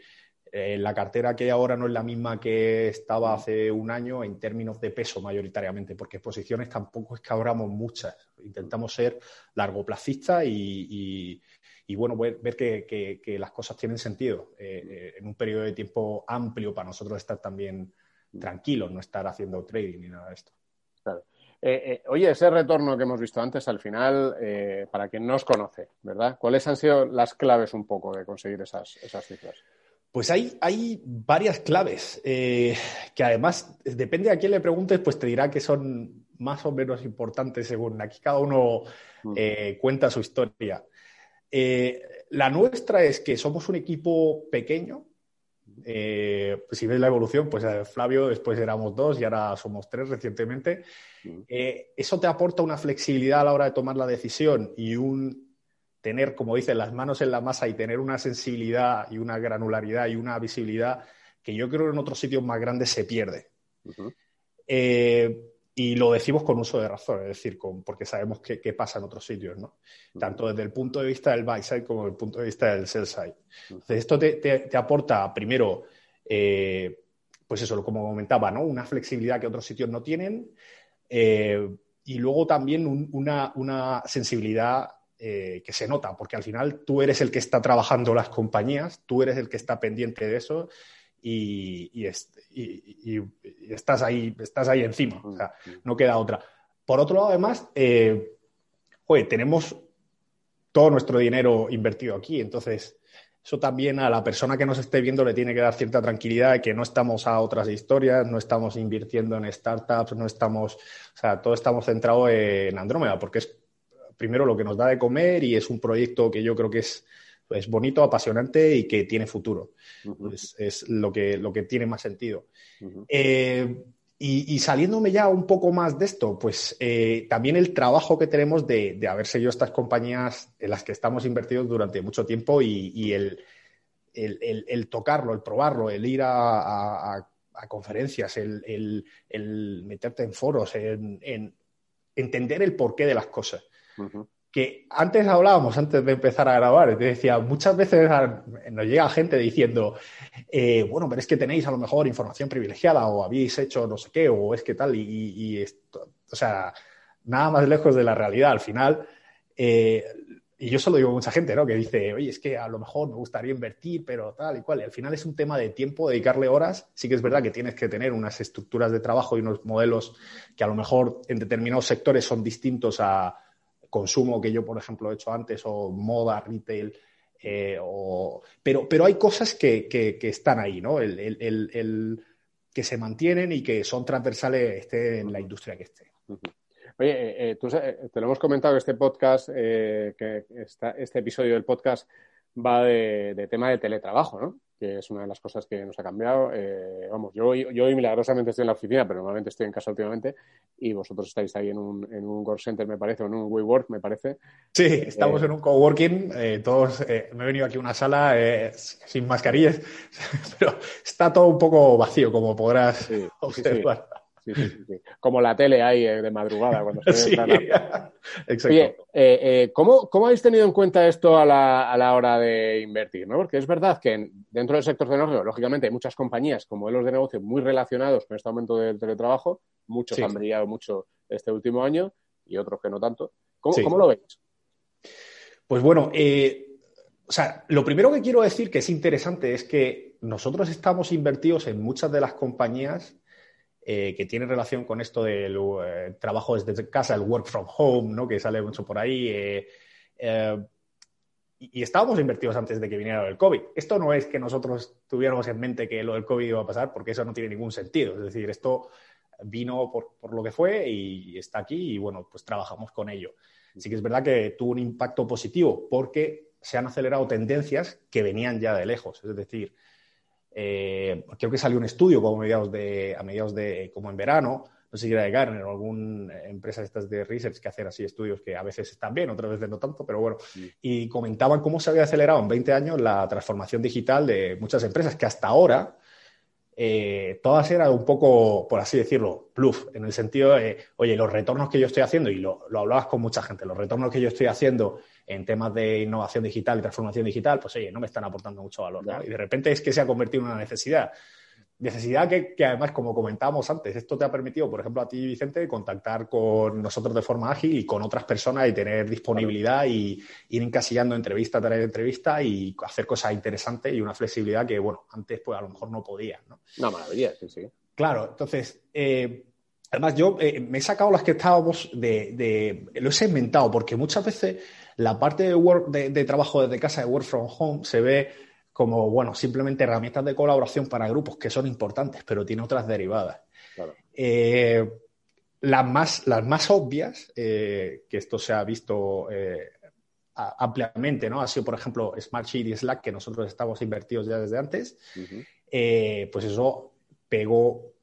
eh, la cartera que ahora no es la misma que estaba hace un año en términos de peso mayoritariamente, porque posiciones tampoco es que abramos muchas. Intentamos ser largoplacistas y, y, bueno, ver, que, las cosas tienen sentido eh, eh, en un periodo de tiempo amplio para nosotros estar también tranquilos, no estar haciendo trading ni nada de esto. Claro. oye, ese retorno que hemos visto antes, al final, para quien no os conoce, ¿verdad? ¿Cuáles han sido las claves un poco de conseguir esas, esas cifras? Pues hay, hay varias claves eh, que además, depende a quién le preguntes, pues te dirá que son más o menos importantes según aquí cada uno eh, cuenta su historia. Eh, la nuestra es que somos un equipo pequeño. Pues si ves la evolución, pues Flavio después éramos dos y ahora somos tres recientemente. Mm. eso te aporta una flexibilidad a la hora de tomar la decisión y un tener, como dicen, las manos en la masa y tener una sensibilidad y una granularidad y una visibilidad que yo creo que en otros sitios más grandes se pierde. Eh, y lo decimos con uso de razón, es decir, con, porque sabemos qué, pasa en otros sitios, ¿no? Tanto desde el punto de vista del buy side como desde el punto de vista del sell side. Entonces, esto te, aporta, primero, eh, pues eso, como comentaba, ¿no? Una flexibilidad que otros sitios no tienen. Eh, y luego también una, una, sensibilidad eh, que se nota, porque al final tú eres el que está trabajando las compañías, tú eres el que está pendiente de eso y, estás, ahí, estás ahí encima, o sea, no queda otra. Por otro lado, además, eh, tenemos todo nuestro dinero invertido aquí, entonces eso también a la persona que nos esté viendo le tiene que dar cierta tranquilidad de que no estamos a otras historias, no estamos invirtiendo en startups, no estamos, o sea, todo estamos centrados en Andrómeda, porque es primero lo que nos da de comer y es un proyecto que yo creo que es, bonito, apasionante y que tiene futuro. es, lo, que, lo que tiene más sentido. Eh, y, saliéndome ya un poco más de esto, pues eh, también el trabajo que tenemos de, haber seguido estas compañías en las que estamos invertidos durante mucho tiempo y, el, el, tocarlo, el probarlo, el ir a, conferencias, el, meterte en foros, en entender el porqué de las cosas. Que antes hablábamos, antes de empezar a grabar, te decía, muchas veces nos llega gente diciendo, eh, bueno, pero es que tenéis a lo mejor información privilegiada o habéis hecho no sé qué o es que tal, y, esto, o sea, nada más lejos de la realidad. Al final, eh, y yo solo digo a mucha gente, ¿no? Que dice, oye, es que a lo mejor me gustaría invertir, pero tal y cual. Y al final es un tema de tiempo, dedicarle horas. Sí que es verdad que tienes que tener unas estructuras de trabajo y unos modelos que a lo mejor en determinados sectores son distintos a, consumo que yo, por ejemplo, he hecho antes, o moda, retail, eh, pero, pero hay cosas que, están ahí, ¿no? El, que se mantienen y que son transversales esté en la industria que esté. Oye, eh, eh, tú, te lo hemos comentado que este podcast, que este episodio del podcast va de, tema de teletrabajo, ¿no? Que es una de las cosas que nos ha cambiado. Eh, vamos, yo, yo hoy milagrosamente estoy en la oficina, pero normalmente estoy en casa últimamente, y vosotros estáis ahí en un, en un work center, me parece, o en un WeWork, me parece. Sí, estamos eh, en un coworking, eh, todos, me he venido aquí a una sala sin mascarillas, pero está todo un poco vacío, como podrás observar. Como la tele ahí eh, de madrugada cuando se Exacto. Oye, eh, eh, ¿cómo, habéis tenido en cuenta esto a la, a la hora de invertir? ¿no? Porque es verdad que dentro del sector tecnológico, lógicamente, hay muchas compañías con modelos de negocio muy relacionados con este aumento del teletrabajo. Muchos han brillado mucho este último año y otros que no tanto. ¿Cómo, lo veis? Pues bueno, o sea, lo primero que quiero decir que es interesante es que nosotros estamos invertidos en muchas de las compañías eh, que tiene relación con esto del eh, trabajo desde casa, el work from home, ¿no? que sale mucho por ahí. Eh, y, estábamos invertidos antes de que viniera el COVID. Esto no es que nosotros tuviéramos en mente que lo del COVID iba a pasar, porque eso no tiene ningún sentido. Es decir, esto vino por, por lo que fue y está aquí y bueno, pues trabajamos con ello. Sí que es verdad que tuvo un impacto positivo porque se han acelerado tendencias que venían ya de lejos. Es decir, eh, creo que salió un estudio como a mediados de, a mediados de como en verano, no sé si era de Gartner o alguna empresa de estas de research que hacen así estudios que a veces están bien, otras veces no tanto, pero bueno, y comentaban cómo se había acelerado en 20 años la transformación digital de muchas empresas que hasta ahora eh, todas eran un poco, por así decirlo, bluff, en el sentido de, oye, los retornos que yo estoy haciendo, y lo, lo hablabas con mucha gente, los retornos que yo estoy haciendo en temas de innovación digital y transformación digital, pues oye, no me están aportando mucho valor. ¿no? Y de repente es que se ha convertido en una necesidad. Necesidad que, que, además, como comentábamos antes, esto te ha permitido, por ejemplo, a ti, Vicente, contactar con nosotros de forma ágil y con otras personas y tener disponibilidad y ir encasillando entrevista tras entrevista y hacer cosas interesantes y una flexibilidad que, bueno, antes pues a lo mejor no podías, ¿no? Una maravilla, sí, sí. Claro, entonces, eh, además yo eh, me he sacado las que estábamos de, de, Lo he segmentado porque muchas veces la parte de, work, de, de trabajo desde casa, de work from home, se ve como, bueno, simplemente herramientas de colaboración para grupos que son importantes, pero tiene otras derivadas. Claro. Eh, las, más, las más obvias, eh, que esto se ha visto eh, ampliamente, ¿no? Ha sido, por ejemplo, Smartsheet y Slack, que nosotros estamos invertidos ya desde antes. Uh -huh. pues eso pegó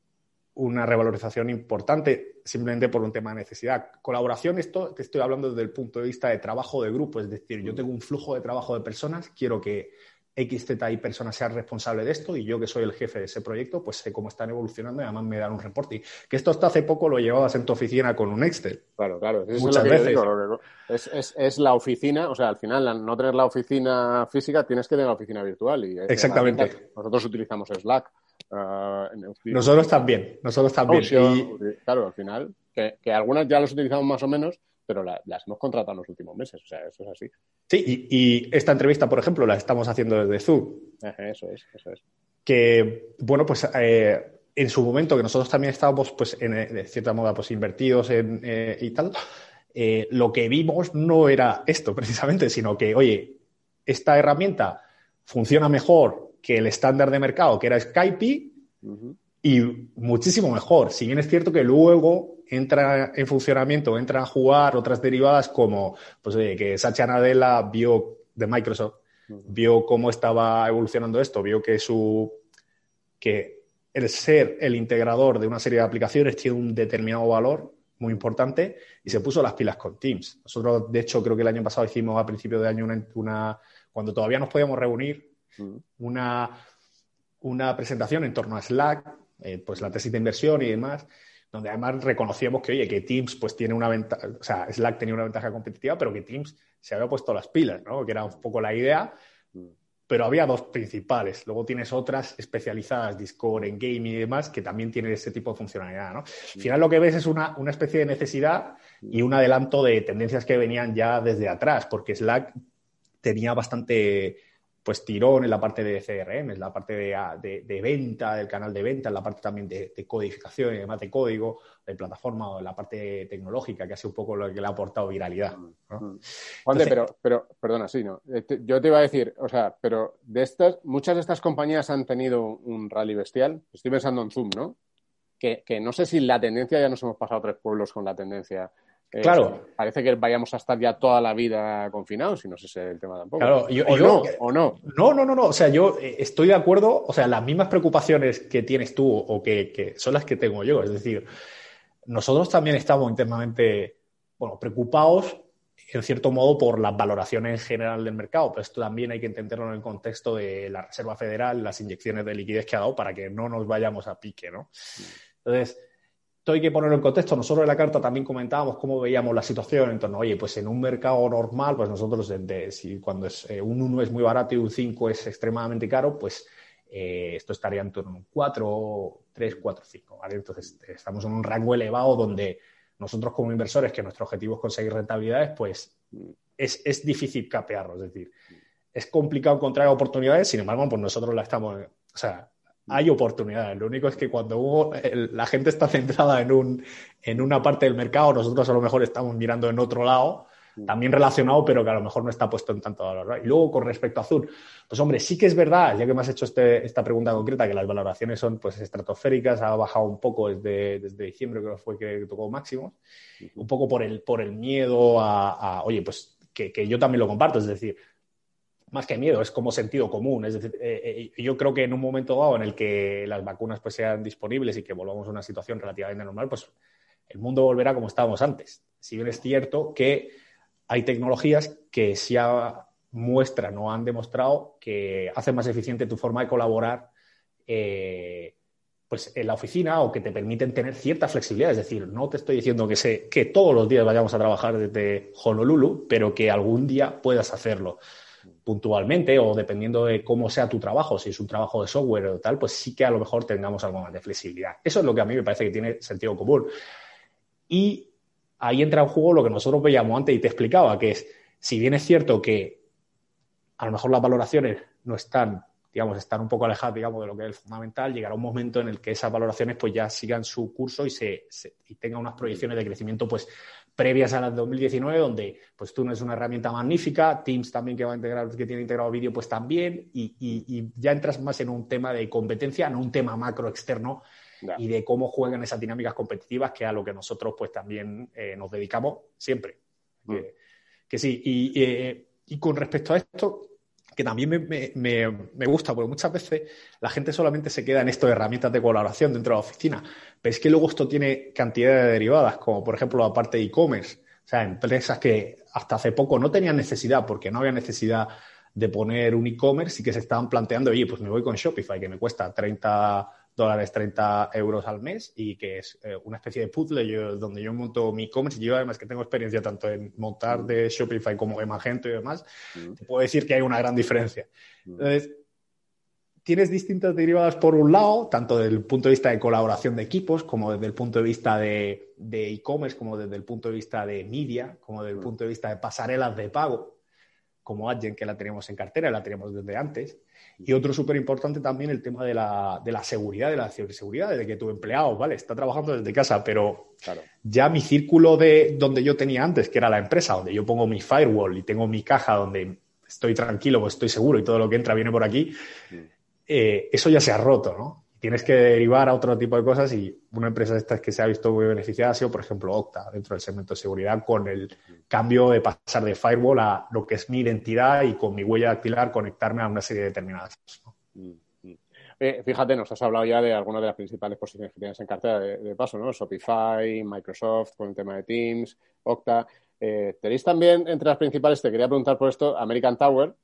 una revalorización importante simplemente por un tema de necesidad. Colaboración, esto te estoy hablando desde el punto de vista de trabajo de grupo, es decir, yo tengo un flujo de trabajo de personas, quiero que X, Z y personas sean responsables de esto y yo que soy el jefe de ese proyecto, pues sé cómo están evolucionando y además me dan un reporte. Que esto hasta hace poco lo llevabas en tu oficina con un Excel. Claro, claro. Eso Muchas es veces. Digo, es, es, es, la oficina, o sea, al final, al no tener la oficina física, tienes que tener la oficina virtual. Y Exactamente. Nosotros utilizamos Slack. Uh, nosotros también, nosotros también. y... Claro, al final, que, que algunas ya los utilizamos más o menos, pero la, las hemos contratado en los últimos meses, o sea, eso es así. Sí, y, y esta entrevista, por ejemplo, la estamos haciendo desde Zoom. Eso es, eso es. Que, bueno, pues eh, en su momento, que nosotros también estábamos, pues, en, de cierta moda, pues, invertidos en, eh, y tal, eh, lo que vimos no era esto, precisamente, sino que, oye, esta herramienta funciona mejor que el estándar de mercado, que era Skype, uh -huh. Y muchísimo mejor. Si bien es cierto que luego entra en funcionamiento, entran a jugar otras derivadas como pues, oye, que Satya Nadella vio de Microsoft, vio cómo estaba evolucionando esto, vio que su que el ser el integrador de una serie de aplicaciones tiene un determinado valor muy importante y se puso las pilas con Teams. Nosotros, de hecho, creo que el año pasado hicimos a principio de año una, una cuando todavía nos podíamos reunir, una, una presentación en torno a Slack, eh, pues la tesis de inversión y demás, donde además reconocíamos que, oye, que Teams pues tiene una ventaja, o sea, Slack tenía una ventaja competitiva, pero que Teams se había puesto las pilas, ¿no? Que era un poco la idea, pero había dos principales. Luego tienes otras especializadas, Discord, en gaming y demás, que también tienen ese tipo de funcionalidad, ¿no? Al final lo que ves es una, una especie de necesidad y un adelanto de tendencias que venían ya desde atrás, porque Slack tenía bastante pues tirón en la parte de CRM, en la parte de, de, de, venta, del canal de venta, en la parte también de, de, codificación y demás de código, de plataforma o en la parte tecnológica, que ha sido un poco lo que le ha aportado viralidad. ¿no? Juan, Entonces, pero, pero, perdona, sí, no. Yo te iba a decir, o sea, pero de estas, muchas de estas compañías han tenido un rally bestial. Estoy pensando en Zoom, ¿no? Que, que no sé si la tendencia, ya nos hemos pasado tres pueblos con la tendencia. Eh, o sea, parece que vayamos a estar ya toda la vida confinados y no sé si es el tema tampoco. Claro, yo, o, yo, no, o no. No, no, no, no. O sea, yo estoy de acuerdo. O sea, las mismas preocupaciones que tienes tú o que, que son las que tengo yo. Es decir, nosotros también estamos internamente, bueno, preocupados en cierto modo por las valoraciones en general del mercado, pero esto también hay que entenderlo en el contexto de la Reserva Federal, las inyecciones de liquidez que ha dado para que no nos vayamos a pique, ¿no? Entonces, esto hay que ponerlo en contexto. Nosotros en la carta también comentábamos cómo veíamos la situación en torno, oye, pues en un mercado normal, pues nosotros, cuando es, eh, un 1 es muy barato y un 5 es extremadamente caro, pues eh, esto estaría en torno a un 4, 3, 4, 5, ¿vale? Entonces estamos en un rango elevado donde nosotros como inversores, que nuestro objetivo es conseguir rentabilidades, pues es, es difícil capearlo, es decir, es complicado encontrar oportunidades, sin embargo, pues nosotros la estamos, o sea, hay oportunidades. Lo único es que cuando hubo, el, la gente está centrada en, un, en una parte del mercado, nosotros a lo mejor estamos mirando en otro lado, también relacionado, pero que a lo mejor no está puesto en tanto valor. ¿no? Y luego, con respecto a Azul, pues hombre, sí que es verdad, ya que me has hecho este, esta pregunta concreta, que las valoraciones son pues estratosféricas, ha bajado un poco desde, desde diciembre, creo que fue que tocó máximos, un poco por el, por el miedo a, a oye, pues que, que yo también lo comparto, es decir, más que miedo, es como sentido común. Es decir, eh, eh, yo creo que en un momento dado en el que las vacunas pues, sean disponibles y que volvamos a una situación relativamente normal, pues el mundo volverá como estábamos antes. Si bien es cierto que hay tecnologías que sí muestran o han demostrado que hacen más eficiente tu forma de colaborar eh, pues en la oficina o que te permiten tener cierta flexibilidad. Es decir, no te estoy diciendo que, sé, que todos los días vayamos a trabajar desde Honolulu, pero que algún día puedas hacerlo puntualmente o dependiendo de cómo sea tu trabajo, si es un trabajo de software o tal, pues sí que a lo mejor tengamos algo más de flexibilidad. Eso es lo que a mí me parece que tiene sentido común. Y ahí entra en juego lo que nosotros veíamos antes y te explicaba, que es, si bien es cierto que a lo mejor las valoraciones no están, digamos, están un poco alejadas, digamos, de lo que es fundamental, llegará un momento en el que esas valoraciones pues ya sigan su curso y se, y tengan unas proyecciones de crecimiento pues previas a las 2019, donde pues tú no es una herramienta magnífica, Teams también que va a integrar, que tiene integrado vídeo, pues también, y, ya entras más en un tema de competencia, no un tema macro externo, y de cómo juegan esas dinámicas competitivas, que a lo que nosotros pues también eh, nos dedicamos siempre. Mm. Que, sí, eh, y, con respecto a esto, que también me, me, gusta, porque muchas veces la gente solamente se queda en esto de herramientas de colaboración dentro de la oficina, pero es que luego esto tiene cantidad de derivadas, como por ejemplo la parte de e-commerce, o sea, empresas que hasta hace poco no tenían necesidad, porque no había necesidad de poner un e-commerce y que se estaban planteando, oye, pues me voy con Shopify, que me cuesta 30 dólares 30 euros al mes y que es eh, una especie de puzzle donde yo monto mi e-commerce y yo además que tengo experiencia tanto en montar de Shopify como de Magento y demás, mm. te puedo decir que hay una gran diferencia. Mm. Entonces, tienes distintas derivadas por un lado, tanto desde el punto de vista de colaboración de equipos, como desde el punto de vista de e-commerce, como desde el punto de vista de media, como desde el mm. punto de vista de pasarelas de pago, como Adyen, que la tenemos en cartera, la tenemos desde antes. Y otro súper importante también el tema de la, de la seguridad, de la ciberseguridad, de que tu empleado, ¿vale? Está trabajando desde casa, pero ya mi círculo de donde yo tenía antes, que era la empresa, donde yo pongo mi firewall y tengo mi caja donde estoy tranquilo, pues estoy seguro y todo lo que entra viene por aquí, mm. eh, eso ya se ha roto, ¿no? Tienes que derivar a otro tipo de cosas y una empresa de estas que se ha visto muy beneficiada ha sido, por ejemplo, Octa, dentro del segmento de seguridad, con el cambio de pasar de firewall a lo que es mi identidad y con mi huella dactilar conectarme a una serie de determinadas cosas. Mm, mm. Eh, fíjate, nos has hablado ya de algunas de las principales posiciones que tienes en cartera de, paso, ¿no? Shopify, Microsoft, con el tema de Teams, Octa. Eh, tenéis también entre las principales, te quería preguntar por esto, American Tower,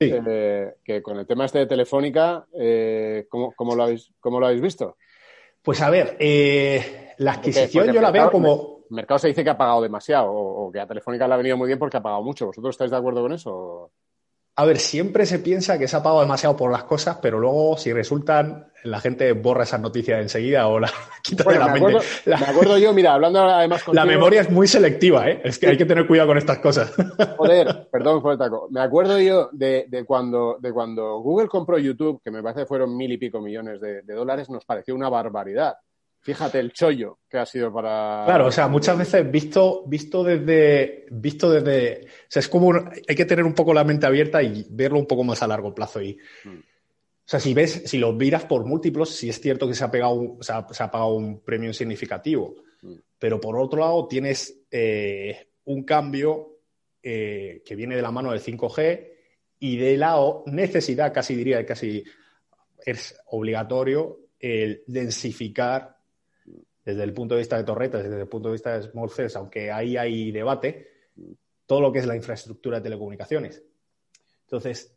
eh, que con el tema este de Telefónica, eh, ¿cómo, lo habéis, ¿cómo lo habéis visto? Pues a ver, eh, la adquisición yo la veo como... El mercado se dice que ha pagado demasiado o, que a Telefónica le ha venido muy bien porque ha pagado mucho. ¿Vosotros estáis de acuerdo con eso? A ver, siempre se piensa que se ha pagado demasiado por las cosas, pero luego si resultan, la gente borra esas noticias enseguida o la quita de la me mente. me acuerdo yo, mira, hablando además La memoria es muy selectiva, ¿eh? Es que hay que tener cuidado con estas cosas. Joder, perdón por el taco. Me acuerdo yo de, cuando, de cuando Google compró YouTube, que me parece que fueron mil y pico millones de dólares, nos pareció una barbaridad. Fíjate el chollo que ha sido para. Claro, o sea, muchas veces visto, visto desde. Visto desde. O sea, es como. hay que tener un poco la mente abierta y verlo un poco más a largo plazo. Y, mm. O sea, si ves, si lo miras por múltiplos, sí es cierto que se ha pegado un, se ha, pagado un premio significativo. Mm. Pero por otro lado, tienes eh, un cambio eh, que viene de la mano del 5G y de la necesidad, casi diría, casi es obligatorio el densificar desde el punto de vista de torretas, desde el punto de vista de small cells, aunque ahí hay debate, todo lo que es la infraestructura de telecomunicaciones. Entonces,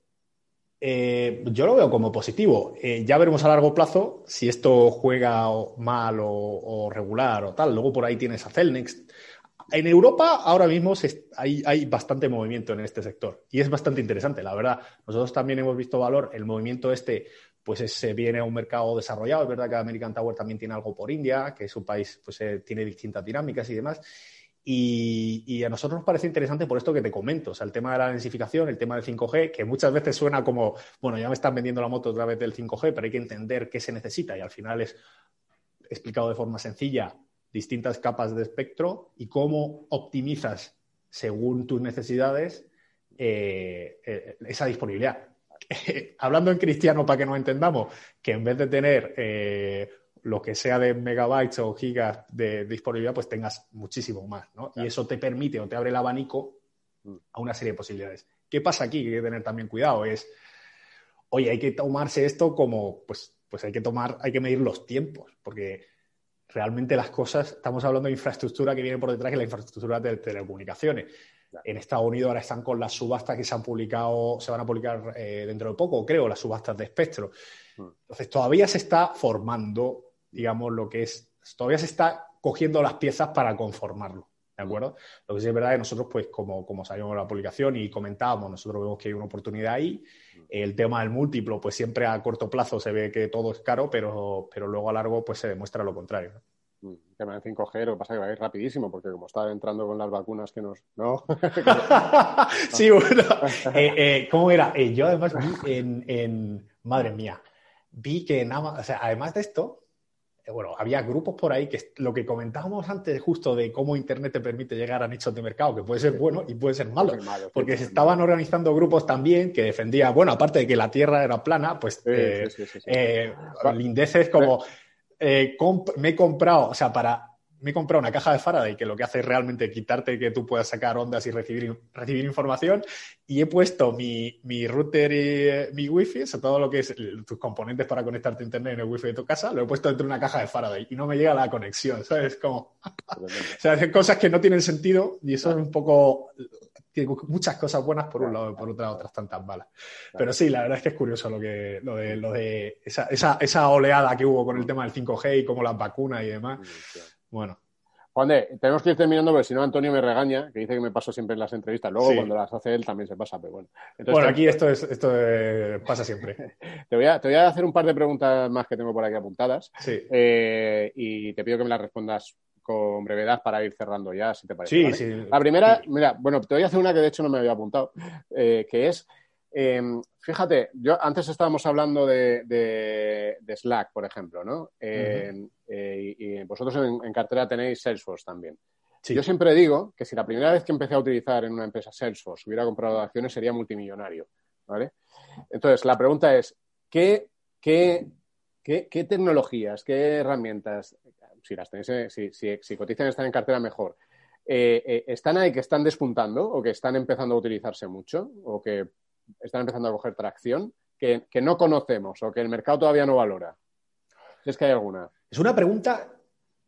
eh, yo lo veo como positivo. Eh, ya veremos a largo plazo si esto juega mal o, regular o tal. Luego por ahí tienes a Celnex. En Europa ahora mismo hay, hay, bastante movimiento en este sector y es bastante interesante, la verdad. Nosotros también hemos visto valor, el movimiento este pues se viene a un mercado desarrollado. Es verdad que American Tower también tiene algo por India, que es un país, pues eh, tiene distintas dinámicas y demás. Y, a nosotros nos parece interesante por esto que te comento, o sea, el tema de la densificación, el tema del 5G, que muchas veces suena como, bueno, ya me están vendiendo la moto otra vez del 5G, pero hay que entender qué se necesita y al final es explicado de forma sencilla distintas capas de espectro y cómo optimizas según tus necesidades eh, eh, esa disponibilidad. hablando en cristiano para que nos entendamos, que en vez de tener eh, lo que sea de megabytes o gigas de disponibilidad, pues tengas muchísimo más, ¿no? Y eso te permite o te abre el abanico mm. a una serie de posibilidades. ¿Qué pasa aquí? Que hay que tener también cuidado. Es, oye, hay que tomarse esto como, pues, pues hay que tomar, hay que medir los tiempos, porque realmente las cosas, estamos hablando de infraestructura que viene por detrás de la infraestructura de telecomunicaciones. En Estados Unidos ahora están con las subastas que se han publicado, se van a publicar eh, dentro de poco, creo, las subastas de espectro. Hmm. Entonces, todavía se está formando digamos, lo que es, todavía se está cogiendo las piezas para conformarlo. ¿De acuerdo? Lo que sí es verdad es que nosotros, pues, como, como sabíamos la publicación y comentábamos, nosotros vemos que hay una oportunidad ahí. El tema del múltiplo, pues siempre a corto plazo se ve que todo es caro, pero, pero luego a largo, pues se demuestra lo contrario. ¿no? El tema del 5G, lo que pasa es que va a ir rapidísimo, porque como está entrando con las vacunas que nos... ¿No? sí, bueno. Eh, eh, ¿Cómo era? Eh, yo además vi en, en- Madre mía, vi que en Ama- o sea, además de esto, eh, bueno, había grupos por ahí que lo que comentábamos antes justo de cómo Internet te permite llegar a nichos de mercado, que puede ser bueno y puede ser malo. Porque se estaban organizando grupos también que defendían, bueno, aparte de que la Tierra era plana, pues Sí, lindeces como eh, me he comprado, o sea, para me he comprado una caja de Faraday que lo que hace es realmente quitarte que tú puedas sacar ondas y recibir, recibir información y he puesto mi, mi router y eh, mi wifi, o sea, todo lo que es tus componentes para conectarte a internet en el wifi de tu casa, lo he puesto dentro de una caja de Faraday y no me llega la conexión, ¿sabes? Como, o sea, hacen cosas que no tienen sentido y eso es un poco... Tiene muchas cosas buenas por un lado y por otra otras tantas malas. Pero sí, la verdad es que es curioso lo, que, lo de, lo de esa, esa, esa oleada que hubo con el tema del 5G y como las vacunas y demás. Bueno, Juan de, tenemos que ir terminando porque si no Antonio me regaña, que dice que me paso siempre en las entrevistas. Luego Sí. cuando las hace él también se pasa, pero bueno. Entonces, bueno aquí esto, es, esto eh, pasa siempre. te, voy a, te voy a hacer un par de preguntas más que tengo por aquí apuntadas Sí, eh, y te pido que me las respondas con brevedad para ir cerrando ya, si te parece. sí, ¿vale? sí. La primera, mira, bueno, te voy a hacer una que de hecho no me había apuntado, eh, que es, eh, fíjate, yo antes estábamos hablando de, de- de Slack, por ejemplo, ¿no? Eh, eh, y, y vosotros en, en cartera tenéis Salesforce también. Sí. Yo siempre digo que si la primera vez que empecé a utilizar en una empresa Salesforce hubiera comprado acciones sería multimillonario, ¿vale? Entonces, la pregunta es, ¿qué, qué, qué, qué tecnologías, qué herramientas, si las tenéis, eh, si, si, si cotizan están en cartera mejor, eh, eh, ¿están ahí que están despuntando o que están empezando a utilizarse mucho o que están empezando a coger tracción que, que no conocemos o que el mercado todavía no valora? Es que hay alguna. Es una pregunta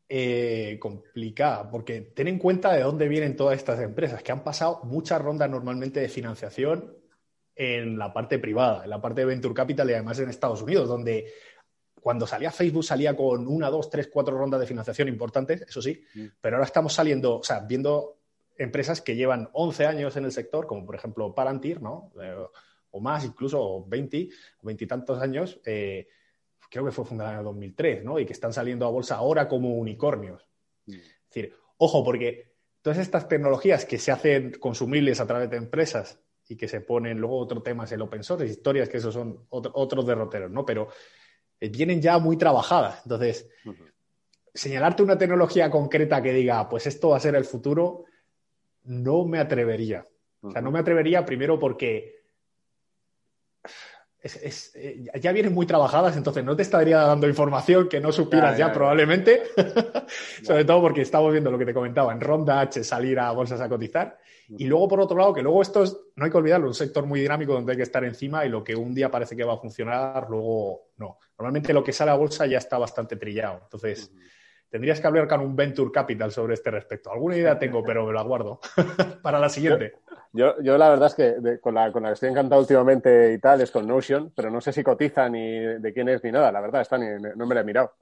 eh, complicada, porque ten en cuenta de dónde vienen todas estas empresas, que han pasado muchas rondas normalmente de financiación en la parte privada, en la parte de Venture Capital y además en Estados Unidos, donde cuando salía Facebook salía con una, dos, tres, cuatro rondas de financiación importantes, eso sí, Mm. pero ahora estamos saliendo, o sea, viendo empresas que llevan 11 años en el sector, como por ejemplo Palantir, ¿no? Eh, o más, incluso o 20, o 20 y tantos años, eh, creo que fue fundada en el 2003, ¿no? Y que están saliendo a bolsa ahora como unicornios. Mm. Es decir, ojo, porque todas estas tecnologías que se hacen consumibles a través de empresas y que se ponen, luego otro tema es el open source, historias que esos son otro- otros derroteros, ¿no? Pero eh, vienen ya muy trabajadas. Entonces, señalarte una tecnología concreta que diga, pues esto va a ser el futuro, no me atrevería. O sea, no me atrevería primero porque es- es, eh, ya vienen muy trabajadas, entonces no te estaría dando información que no supieras Ya, ya, ya, ya. probablemente. Sobre todo porque estamos viendo lo que te comentaba, en ronda H salir a bolsas a cotizar. Y luego, por otro lado, que luego esto es, no hay que olvidarlo, un sector muy dinámico donde hay que estar encima y lo que un día parece que va a funcionar, luego no. Normalmente lo que sale a bolsa ya está bastante trillado. Entonces, tendrías que hablar con un Venture Capital sobre este respecto. Alguna idea tengo, pero me la guardo para la siguiente. Yo, yo la verdad es que de- con, la, con la que estoy encantado últimamente y tal es con Notion, pero no sé si cotiza ni de quién es ni nada, la verdad, está ni, no me la he mirado.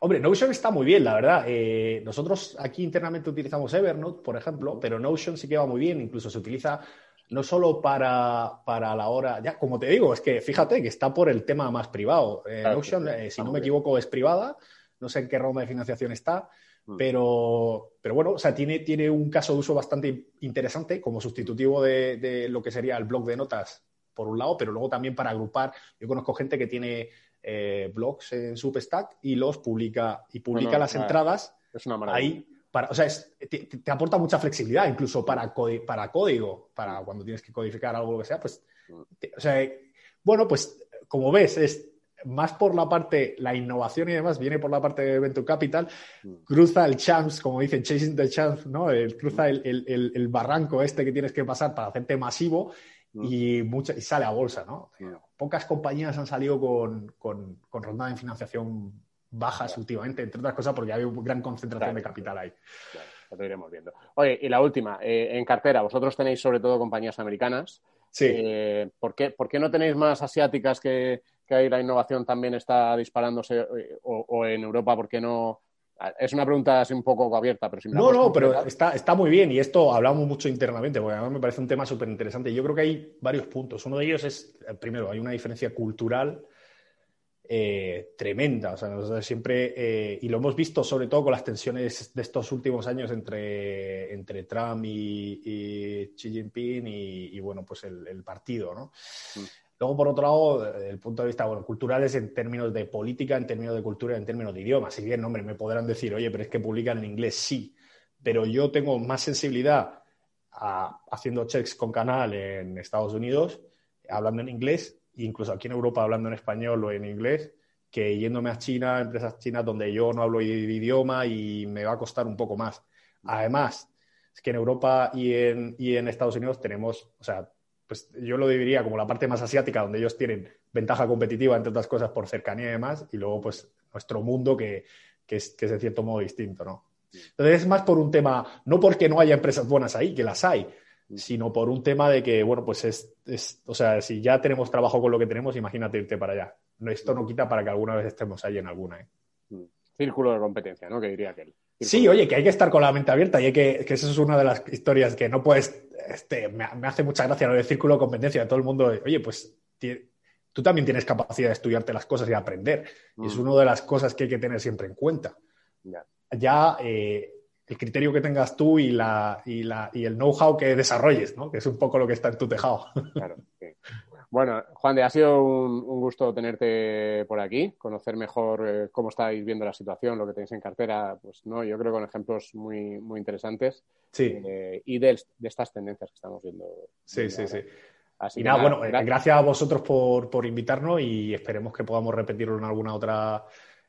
Hombre, Notion está muy bien, la verdad. Eh, nosotros aquí internamente utilizamos Evernote, por ejemplo, pero Notion sí que va muy bien. Incluso se utiliza no solo para, para la hora, ya, como te digo, es que fíjate que está por el tema más privado. Eh, Claro, Notion, sí, sí, eh, si no me equivoco, es privada. No sé en qué ronda de financiación está, Mm. pero, pero bueno, o sea, tiene, tiene un caso de uso bastante interesante como sustitutivo de, de lo que sería el blog de notas, por un lado, pero luego también para agrupar. Yo conozco gente que tiene eh, blogs en Substack y los publica y publica las nada. entradas Es una maravilla. ahí. Para, o sea, es- te, aporta mucha flexibilidad, incluso para, para código, para cuando tienes que codificar algo lo que sea, pues, te- o sea, bueno, pues como ves, es más por la parte, la innovación y demás, viene por la parte de Venture Capital, cruza el chance, como dicen, chasing the chance, ¿no? El- cruza el, el- el- el barranco este que tienes que pasar para hacerte masivo y, mucha, y sale a bolsa, ¿no? Pocas compañías han salido con, con, con ronda de financiación bajas últimamente, entre otras cosas porque hay una gran concentración Claro. de capital ahí. Claro, lo iremos viendo. Oye, y la última, eh, en cartera, vosotros tenéis sobre todo compañías americanas. Sí. Eh, ¿por, qué, por qué no tenéis más asiáticas que, que ahí la innovación también está disparándose eh, o, o en Europa, ¿por qué no? Es una pregunta así un poco abierta, pero si No, no, pero está, está muy bien y esto hablamos mucho internamente, porque además me parece un tema súper interesante. Yo creo que hay varios puntos. Uno de ellos es, primero, hay una diferencia cultural eh, tremenda. O sea, nosotros siempre, eh, y lo hemos visto sobre todo con las tensiones de estos últimos años entre, entre Trump y, y Xi Jinping y, y, bueno, pues el, el partido, ¿no? Luego, por otro lado, desde el punto de vista bueno, cultural es en términos de política, en términos de cultura, en términos de idioma. Si bien, hombre, me podrán decir, oye, pero es que publican en inglés, sí. Pero yo tengo más sensibilidad a, haciendo checks con canal en Estados Unidos, hablando en inglés, incluso aquí en Europa hablando en español o en inglés, que yéndome a China, empresas chinas donde yo no hablo idioma y me va a costar un poco más. Además, es que en Europa y en, y en Estados Unidos tenemos, o sea, pues yo lo diría como la parte más asiática, donde ellos tienen ventaja competitiva, entre otras cosas, por cercanía y demás, y luego, pues, nuestro mundo que, que, es, que es de cierto modo distinto, ¿no? Entonces es más por un tema, no porque no haya empresas buenas ahí, que las hay, sino por un tema de que, bueno, pues es, es, o sea, si ya tenemos trabajo con lo que tenemos, imagínate irte para allá. No, esto no quita para que alguna vez estemos ahí en alguna, ¿eh? Círculo de competencia, ¿no? Que diría aquel. Sí, oye, que hay que estar con la mente abierta y hay que, que eso es una de las historias que no puedes, este, me, me hace mucha gracia lo de círculo de competencia de todo el mundo. Oye, pues tú también tienes capacidad de estudiarte las cosas y de aprender. Mm. Y es una de las cosas que hay que tener siempre en cuenta. Ya, ya eh, el criterio que tengas tú y, la, y, la, y el know-how que desarrolles, ¿no? Que es un poco lo que está en tu tejado. Claro, sí. Bueno, Juan de, ha sido un, un, gusto tenerte por aquí, conocer mejor eh, cómo estáis viendo la situación, lo que tenéis en cartera, pues no, yo creo con ejemplos muy, muy interesantes sí. eh, y de, de, estas tendencias que estamos viendo. Sí, sí, sí. Así y nada, nada, bueno, gracias. gracias a vosotros por, por, invitarnos y esperemos que podamos repetirlo en alguna otra,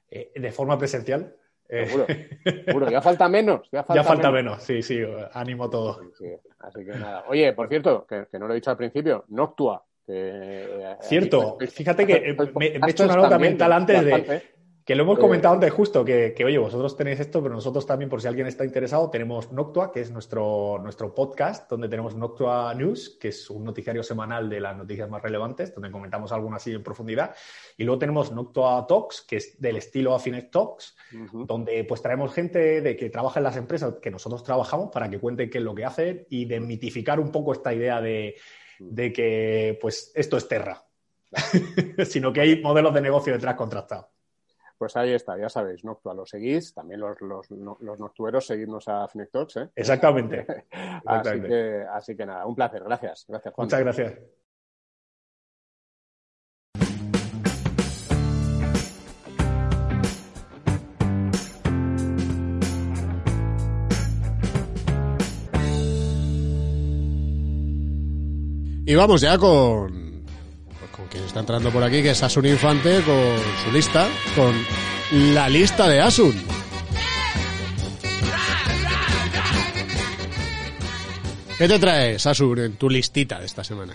eh, de forma presencial. Seguro, seguro, ya falta menos. Ya falta, ya falta menos. menos. sí, sí, ánimo todo. Sí, sí. Así que nada. Oye, por cierto, que, que no lo he dicho al principio, Noctua, que, Cierto, fíjate que me, me he hecho una nota mental antes de que lo hemos comentado antes justo, que, que, oye, vosotros tenéis esto, pero nosotros también, por si alguien está interesado, tenemos Noctua, que es nuestro, nuestro podcast, donde tenemos Noctua News, que es un noticiario semanal de las noticias más relevantes, donde comentamos algunas así en profundidad. Y luego tenemos Noctua Talks, que es del estilo Affinet Talks, uh -huh. donde pues traemos gente de que trabaja en las empresas que nosotros trabajamos para que cuenten qué es lo que hacen y de mitificar un poco esta idea de de que pues esto es Terra, sino que hay modelos de negocio detrás contrastados. Pues ahí está, ya sabéis, Noctua lo seguís, también los, los, los noctueros seguidnos a Finectox, ¿eh? Exactamente. así, que, así que nada, un placer, gracias. Gracias, Juan. Muchas gracias. Y vamos ya con, con quien está entrando por aquí, que es Asun Infante, con su lista, con la lista de Asun. ¿Qué te traes, Asun, en tu listita de esta semana?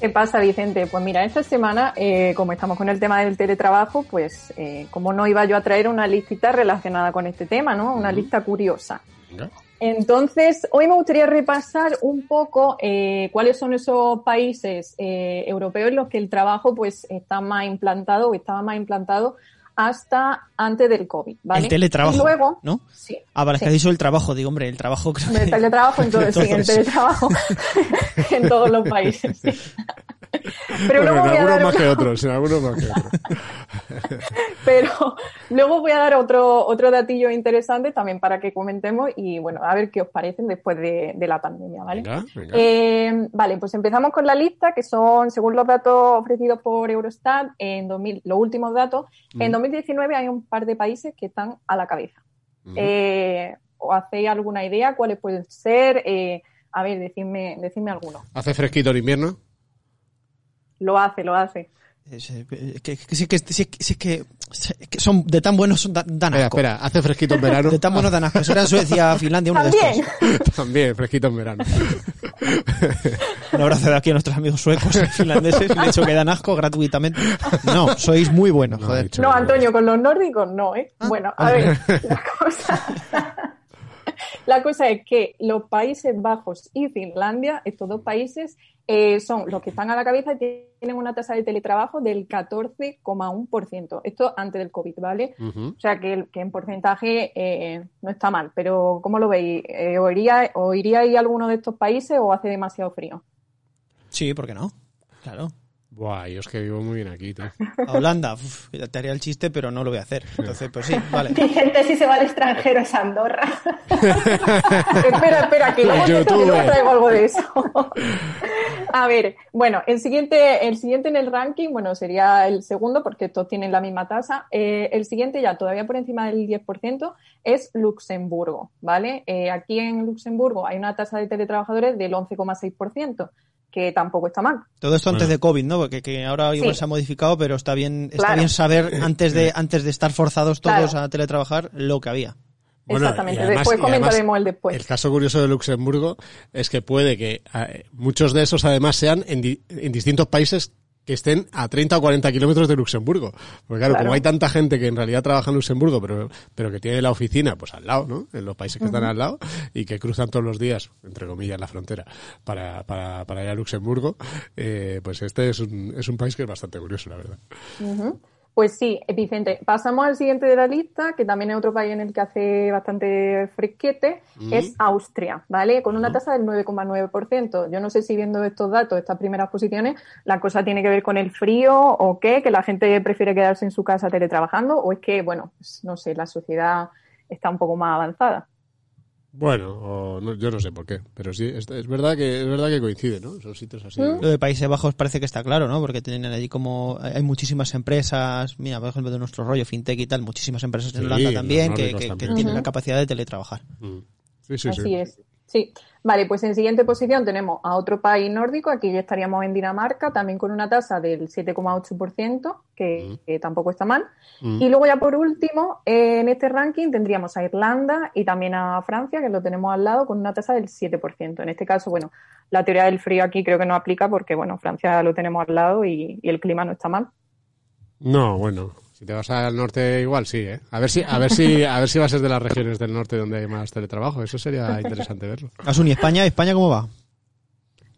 ¿Qué pasa, Vicente? Pues mira, esta semana, eh, como estamos con el tema del teletrabajo, pues eh, como no iba yo a traer una listita relacionada con este tema, ¿no? Una uh -huh. lista curiosa. Venga. Entonces, hoy me gustaría repasar un poco eh, cuáles son esos países eh, europeos en los que el trabajo pues está más implantado o estaba más implantado hasta antes del COVID, ¿vale? El teletrabajo, y luego, ¿no? Sí. Ah, vale, sí. es que has dicho el trabajo, digo, hombre, el trabajo creo que... El teletrabajo, entonces, sí, el teletrabajo en todos los países, sí. Pero bueno, luego en algunos más que otros, en algunos más que otros. Pero luego voy a dar otro, otro datillo interesante también para que comentemos y bueno, a ver qué os parecen después de, de la pandemia, ¿vale? Venga, venga. Eh, vale, pues empezamos con la lista que son, según los datos ofrecidos por Eurostat, en 2000, los últimos datos, mm. en 2019 hay un par de países que están a la cabeza. Mm. Eh, ¿Os hacéis alguna idea cuáles pueden ser? Eh, a ver, decidme, decidme alguno. ¿Hace fresquito en invierno? Lo hace, lo hace. Es, es, que, que, que, que son de tan buenos son dan, dan asco. Espera, espera, hace fresquito en verano. De tan buenos dan asco. Eso era Suecia, Finlandia, uno ¿También? de estos. También, fresquito en verano. Un abrazo de aquí a nuestros amigos suecos y finlandeses. Le he dicho que dan asco gratuitamente. No, sois muy buenos, No, joder. Antonio, con los nórdicos no, ¿eh? Ah. Bueno, a ver, la cosa... La cosa es que los Países Bajos y Finlandia, estos dos países, eh, son los que están a la cabeza y tienen una tasa de teletrabajo del 14,1%. Esto antes del COVID, ¿vale? O sea que, que en porcentaje eh, no está mal. Pero ¿cómo lo veis? Eh, ¿o, iría, ¿O iríais a alguno de estos países o hace demasiado frío? Sí, ¿por qué no? Claro. Buah, yo es que vivo muy bien aquí, tú. A Holanda, uf, ya te haría el chiste, pero no lo voy a hacer. Entonces, pues sí, vale. Mi gente si se va al extranjero es Andorra. espera, espera, que luego Los te- que luego youtubers. traigo algo de eso. A ver, bueno, el siguiente, el siguiente en el ranking, bueno, sería el segundo, porque estos tienen la misma tasa. Eh, el siguiente, ya todavía por encima del 10%, es Luxemburgo, ¿vale? Eh, aquí en Luxemburgo hay una tasa de teletrabajadores del 11,6%, que tampoco está mal. Todo esto antes Bueno. de COVID, ¿no? Porque que ahora igual Sí. se ha modificado, pero está bien, está Claro. bien saber antes de, antes de estar forzados todos Claro. a teletrabajar lo que había. Bueno, Exactamente. además- Después comentaremos el después. El caso curioso de Luxemburgo es que puede que eh, muchos de esos además sean en, di- en distintos países que estén a 30 o 40 kilómetros de Luxemburgo. Porque claro, Claro. como hay tanta gente que en realidad trabaja en Luxemburgo, pero, pero que tiene la oficina pues al lado, ¿no? En los países que están al lado y que cruzan todos los días, entre comillas, la frontera para, para, para ir a Luxemburgo, eh, pues este es un, es un país que es bastante curioso, la verdad. Ujú. Pues sí, Vicente. Pasamos al siguiente de la lista, que también es otro país en el que hace bastante fresquete, es Austria, ¿vale? Con una tasa del 9,9%. Yo no sé si viendo estos datos, estas primeras posiciones, la cosa tiene que ver con el frío o qué, que la gente prefiere quedarse en su casa teletrabajando, o es que, bueno, pues, no sé, la sociedad está un poco más avanzada. Bueno, o no- yo no sé por qué, pero sí, es, es verdad que es verdad que coincide, ¿no? Son sitios así. Lo de Países Bajos parece que está claro, ¿no? Porque tienen allí como hay muchísimas empresas, mira, por ejemplo, de nuestro rollo fintech y tal, muchísimas empresas en Holanda también que, que- que tienen la capacidad de teletrabajar. Mm. Sí, sí, Así sí. es. Sí. Vale, pues en siguiente posición tenemos a otro país nórdico, aquí ya estaríamos en Dinamarca, también con una tasa del 7,8%, que, que tampoco está mal. Mm. Y luego ya por último, eh, en este ranking tendríamos a Irlanda y también a Francia, que lo tenemos al lado, con una tasa del 7%. En este caso, bueno, la teoría del frío aquí creo que no aplica porque, bueno, Francia lo tenemos al lado y, y el clima no está mal. No, bueno, si te vas al norte igual sí, ¿eh? A ver si, a ver si, a ver si vas a ser de las regiones del norte donde hay más teletrabajo. Eso sería interesante verlo. Asun, ¿y España? ¿España cómo va?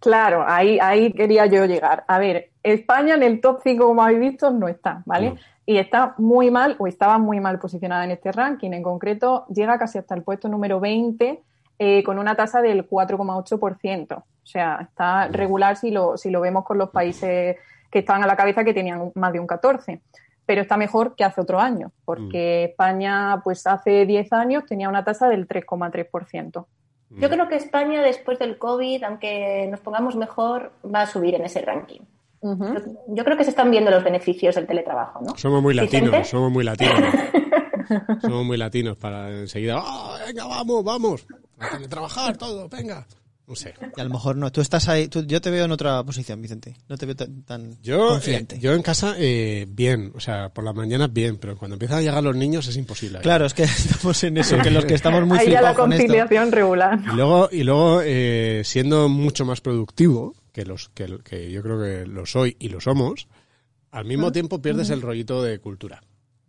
Claro, ahí, ahí quería yo llegar. A ver, España en el top 5, como habéis visto, no está, ¿vale? No. Y está muy mal, o estaba muy mal posicionada en este ranking. En concreto, llega casi hasta el puesto número 20, eh, con una tasa del 4,8%. O sea, está regular si lo, si lo vemos con los países que estaban a la cabeza que tenían más de un 14. Pero está mejor que hace otro año, porque España, pues hace 10 años tenía una tasa del 3,3%. Yo creo que España, después del COVID, aunque nos pongamos mejor, va a subir en ese ranking. Yo, yo creo que se están viendo los beneficios del teletrabajo, ¿no? Somos muy latinos, somos muy latinos. somos muy latinos para enseguida, "Ah, venga, vamos, vamos, a trabajar todo, venga. No sé. Y a lo mejor no. Tú estás ahí, tú- yo te veo en otra posición, Vicente. No te veo tan, tan Yo, confiante. eh, yo en casa, eh, bien, o sea, por las mañanas bien, pero cuando empiezan a llegar los niños es imposible. Claro, es que estamos en eso, que los que estamos muy Ahí ya la con conciliación regular. Y luego, y luego eh, siendo mucho más productivo, que los que, que yo creo que lo soy y lo somos, al mismo tiempo pierdes el rollito de cultura.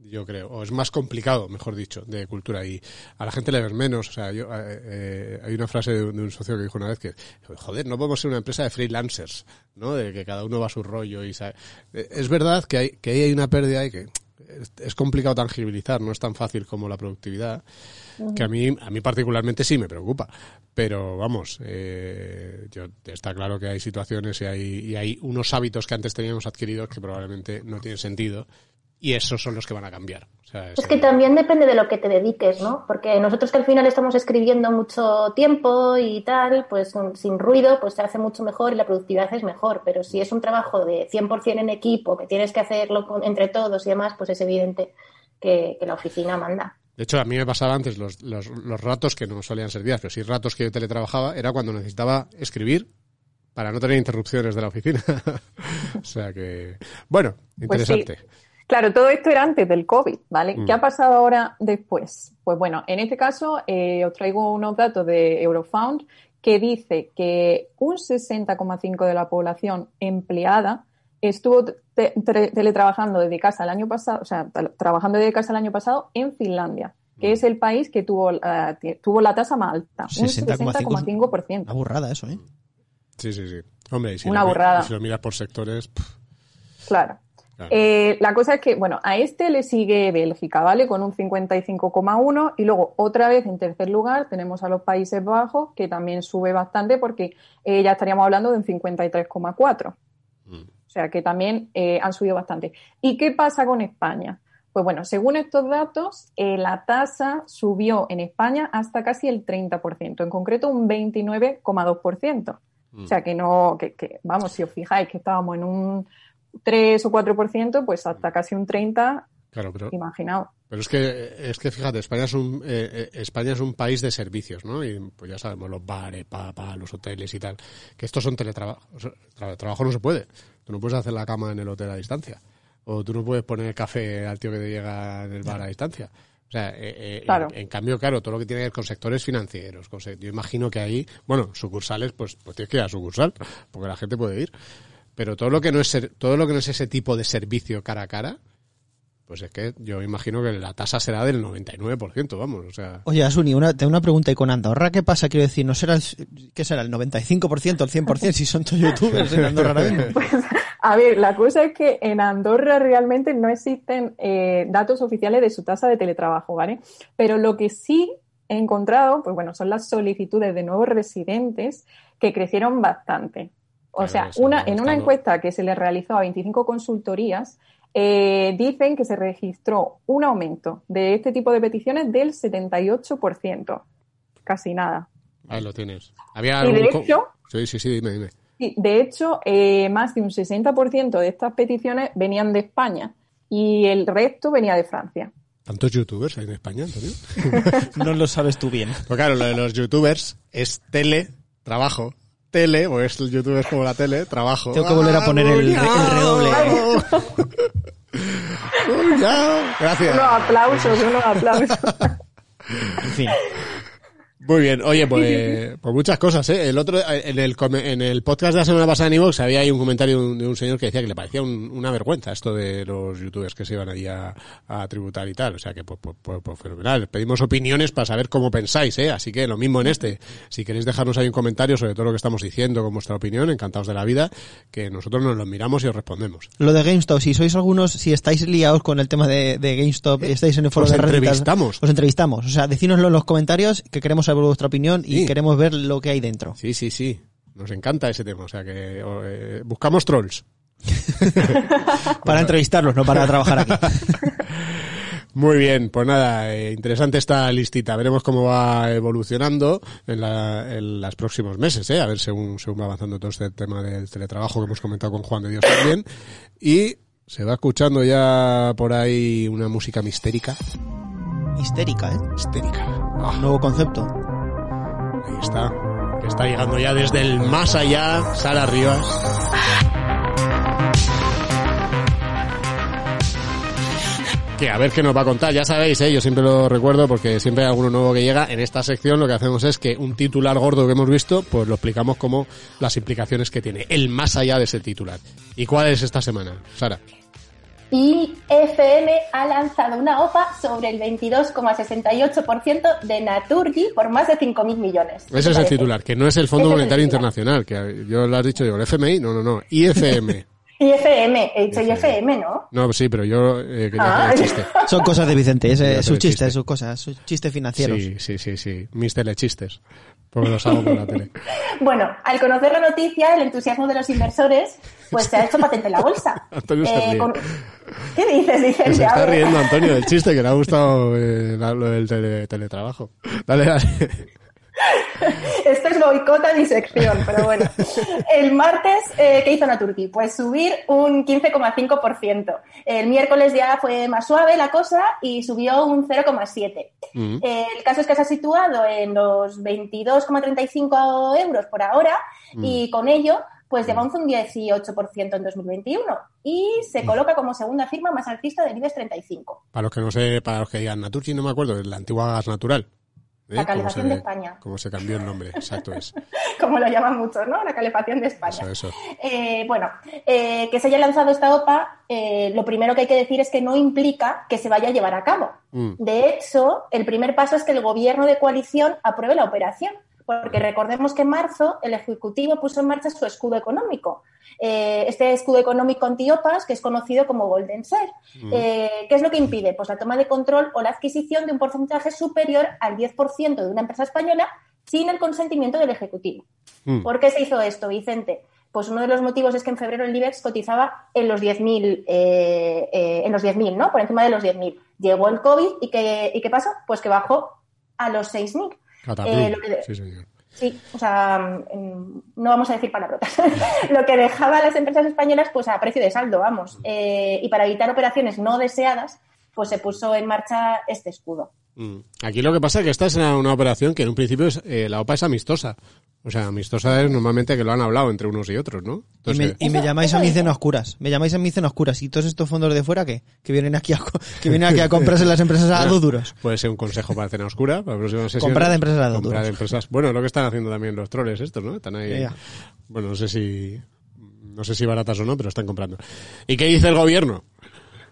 Yo creo, o es más complicado, mejor dicho, de cultura y a la gente le ves menos. O sea, yo, eh, eh, hay una frase de, un- de un socio que dijo una vez que, joder, no podemos ser una empresa de freelancers, ¿no? De que cada uno va a su rollo y sabe. Eh, Es verdad que hay, que hay una pérdida y que es, es complicado tangibilizar, no es tan fácil como la productividad que a mí a mí particularmente sí me preocupa pero vamos eh, yo, está claro que hay situaciones y hay, y hay unos hábitos que antes teníamos adquiridos que probablemente no tienen sentido y esos son los que van a cambiar o sea, Es que también depende de lo que te dediques, ¿no? Porque nosotros que al final estamos escribiendo mucho tiempo y tal, pues mm, sin ruido, pues se hace mucho mejor y la productividad es mejor. Pero si es un trabajo de 100% en equipo, que tienes que hacerlo con- entre todos y demás, pues es evidente que, que la oficina manda. De hecho, a mí me pasaba antes los, los, los ratos que no solían ser días, pero sí ratos que yo teletrabajaba, era cuando necesitaba escribir para no tener interrupciones de la oficina. o sea que, bueno, Pues sí. Claro, todo esto era antes del COVID, ¿vale? Mm. ¿Qué ha pasado ahora después? Pues bueno, en este caso eh, os traigo unos datos de Eurofound que dice que un 60,5% de la población empleada estuvo te- teletrabajando desde casa el año pasado, o sea, tra- trabajando desde casa el año pasado en Finlandia. que es el país que tuvo, tuvo la tasa más alta, un 60,5%. 60,5%. Una burrada eso, ¿eh? Sí, sí, sí. Hombre, y si, Una lo, mi- burrada. y si lo miras por sectores, pff, Claro. Claro. Eh, la cosa es que, bueno, a este le sigue Bélgica, ¿vale? Con un 55,1 y luego otra vez en tercer lugar tenemos a los Países Bajos, que también sube bastante porque eh, ya estaríamos hablando de un 53,4. Mm. O sea que también eh, han subido bastante. ¿Y qué pasa con España? Pues bueno, según estos datos, eh, la tasa subió en España hasta casi el 30%, en concreto un 29,2%. Mm. O sea que no, que, que, vamos, si os fijáis que estábamos en un 3 o 4%, pues hasta casi un 30%, claro, pero, es que es que fíjate, España es un eh, eh, España es un país de servicios, ¿no? Y pues ya sabemos los bares, pa, pa, los hoteles y tal, que estos son teletrabajos, trabajo no se puede. Tú no puedes hacer la cama en el hotel a distancia, o tú no puedes poner café al tío que te llega en el bar a distancia. O sea, eh, eh, Claro. en, en cambio, claro, todo lo que tiene que ver con sectores financieros, con yo imagino que ahí, bueno, sucursales, pues, pues tienes que ir a sucursal, porque la gente puede ir. Pero todo lo que no es ser- todo lo que no es ese tipo de servicio cara a cara, pues es que yo imagino que la tasa será del 99%, vamos, o sea, Oye, Asuni, una, tengo una pregunta. ¿Y con Andorra qué pasa? Quiero decir, ¿no será el, qué será, el 95%, el 100% si son todos youtubers en Andorra ahora mismo? A ver, la cosa es que en Andorra realmente no existen eh, datos oficiales de su tasa de teletrabajo, ¿vale? Pero lo que sí he encontrado, pues bueno, son las solicitudes de nuevos residentes que crecieron bastante. O sea, una, en una encuesta que se le realizó a 25 consultorías, eh, dicen que se registró un aumento de este tipo de peticiones del 78%. Casi nada. ahí lo tienes. Había Y de hecho- Sí, sí, sí, dime, dime. Sí, de hecho, eh, más de un 60% de estas peticiones venían de España y el resto venía de Francia. ¿Tantos youtubers hay en España, Antonio? No lo sabes tú bien. Pues claro, lo de los youtubers es tele, trabajo. Tele, o es el youtuber como la tele, trabajo. Tengo que volver a poner el- el redoble. Gracias. Unos aplausos, unos aplausos. En fin. Muy bien, oye, pues, pues muchas cosas, ¿eh? El otro, en el, en el podcast de la semana pasada en Ivox había ahí un comentario de un, de un señor que decía que le parecía un- una vergüenza esto de los youtubers que se iban allí a, a tributar y tal. O sea que, pues, pues, pues, pues fenomenal. Pedimos opiniones para saber cómo pensáis, ¿eh? Así que lo mismo en este. Si queréis dejarnos ahí un comentario sobre todo lo que estamos diciendo con vuestra opinión, encantados de la vida, que nosotros nos lo miramos y os respondemos. Lo de GameStop, si sois algunos, si estáis liados con el tema de, de GameStop, estáis en el foro Os de Reddit, entrevistamos. Os entrevistamos. O sea, decínoslo en los comentarios, que queremos saber vuestra opinión y Sí. queremos ver lo que hay dentro. Sí, sí, sí. Nos encanta ese tema. O sea que eh, buscamos trolls. Para entrevistarlos, no para trabajar aquí. Muy bien, pues nada, eh, interesante esta listita. Veremos cómo va evolucionando en, la, en los próximos meses, ¿eh? a ver según, según va avanzando todo este tema del teletrabajo que hemos comentado con Juan de Dios también. Y se va escuchando ya por ahí una música mistérica. Histérica, ¿eh? Histérica. Ah, Nuevo concepto. Ahí está. Que está llegando ya desde el más allá, Sara Rivas. Que a ver qué nos va a contar, ya sabéis, ¿eh? yo siempre lo recuerdo porque siempre hay alguno nuevo que llega. En esta sección lo que hacemos es que un titular gordo que hemos visto, pues lo explicamos como las implicaciones que tiene, el más allá de ese titular. ¿Y cuál es esta semana, Sara? Y FM ha lanzado una OPA sobre el 22,68% de Naturgy por más de 5.000 millones. ¿Qué te Ese es el titular, que no es el Fondo Monetario. Internacional, que yo lo has dicho, digo, el FMI, no, no, no, IFM. Y FM, he dicho y FM. FM, ¿no? No, sí, pero yo eh, quería Ah. hacer el chiste. Son cosas de Vicente, es, eh, el chiste. sus cosas, sus chistes financieros. Sí, sí, sí, sí. Mis telechistes. Porque los hago por la tele. Bueno, al conocer la noticia, el entusiasmo de los inversores, pues se ha hecho patente en la bolsa. Eh, Antonio se ríe. ¿Qué dices, Vicente? se está riendo Antonio del chiste, que le ha gustado eh, lo del tele- teletrabajo. Dale, dale. Esto es boicota mi sección, pero bueno. El martes, eh, ¿qué hizo Naturgy? Pues subir un 15,5%. El miércoles ya fue más suave la cosa y subió un 0,7%. Mm. Eh, El caso es que se ha situado en los 22,35 euros por ahora Mm. y con ello pues lleva un 18% en 2021 y se coloca como segunda firma más alcista del IBEX 35. Para los que no sé, para los que digan Naturgy, no me acuerdo, es la antigua gas natural. ¿eh? La calefacción se- de España. Como se cambió el nombre, exacto es. como lo llaman muchos, ¿no? La calefacción de España. Eso, eso. Eh, bueno, eh, que se haya lanzado esta OPA, eh, lo primero que hay que decir es que no implica que se vaya a llevar a cabo. Mm. De hecho, el primer paso es que el gobierno de coalición apruebe la operación. Porque recordemos que en marzo el Ejecutivo puso en marcha su escudo económico. Eh, este escudo económico antiopas, que es conocido como Golden Share. Eh, ¿Qué es lo que impide? Pues la toma de control o la adquisición de un porcentaje superior al 10% de una empresa española sin el consentimiento del Ejecutivo. Mm. ¿Por qué se hizo esto, Vicente? Pues uno de los motivos es que en febrero el IBEX cotizaba en los 10.000, eh, eh, en los 10.000, ¿no? Por encima de los 10.000. Llegó el COVID y ¿qué, ¿y qué pasó? Pues que bajó a los 6.000. Eh, lo que de- Sí, señor. Sí, o sea, mm, no vamos a decir palabrotas. lo que dejaba a las empresas españolas pues a precio de saldo, vamos. Eh, y para evitar operaciones no deseadas, pues se puso en marcha este escudo. Mm. Aquí lo que pasa es que esta es una, operación que en un principio es, eh, la OPA es amistosa. O sea, amistosa es normalmente que lo han hablado entre unos y otros, ¿no? Y me, y llamáis a mí cena oscuras. Me llamáis a mí cena oscuras. ¿Y todos estos fondos de fuera qué? Que vienen aquí a, que vienen aquí a comprarse las empresas a dos duros. puede ser un consejo para cena oscura, para. Comprar de empresas a dos de duros. empresas. Bueno, lo que están haciendo también los troles estos, ¿no? Están ahí. Ya. Bueno, no sé si. No sé si baratas o no, pero están comprando. ¿Y qué dice el gobierno?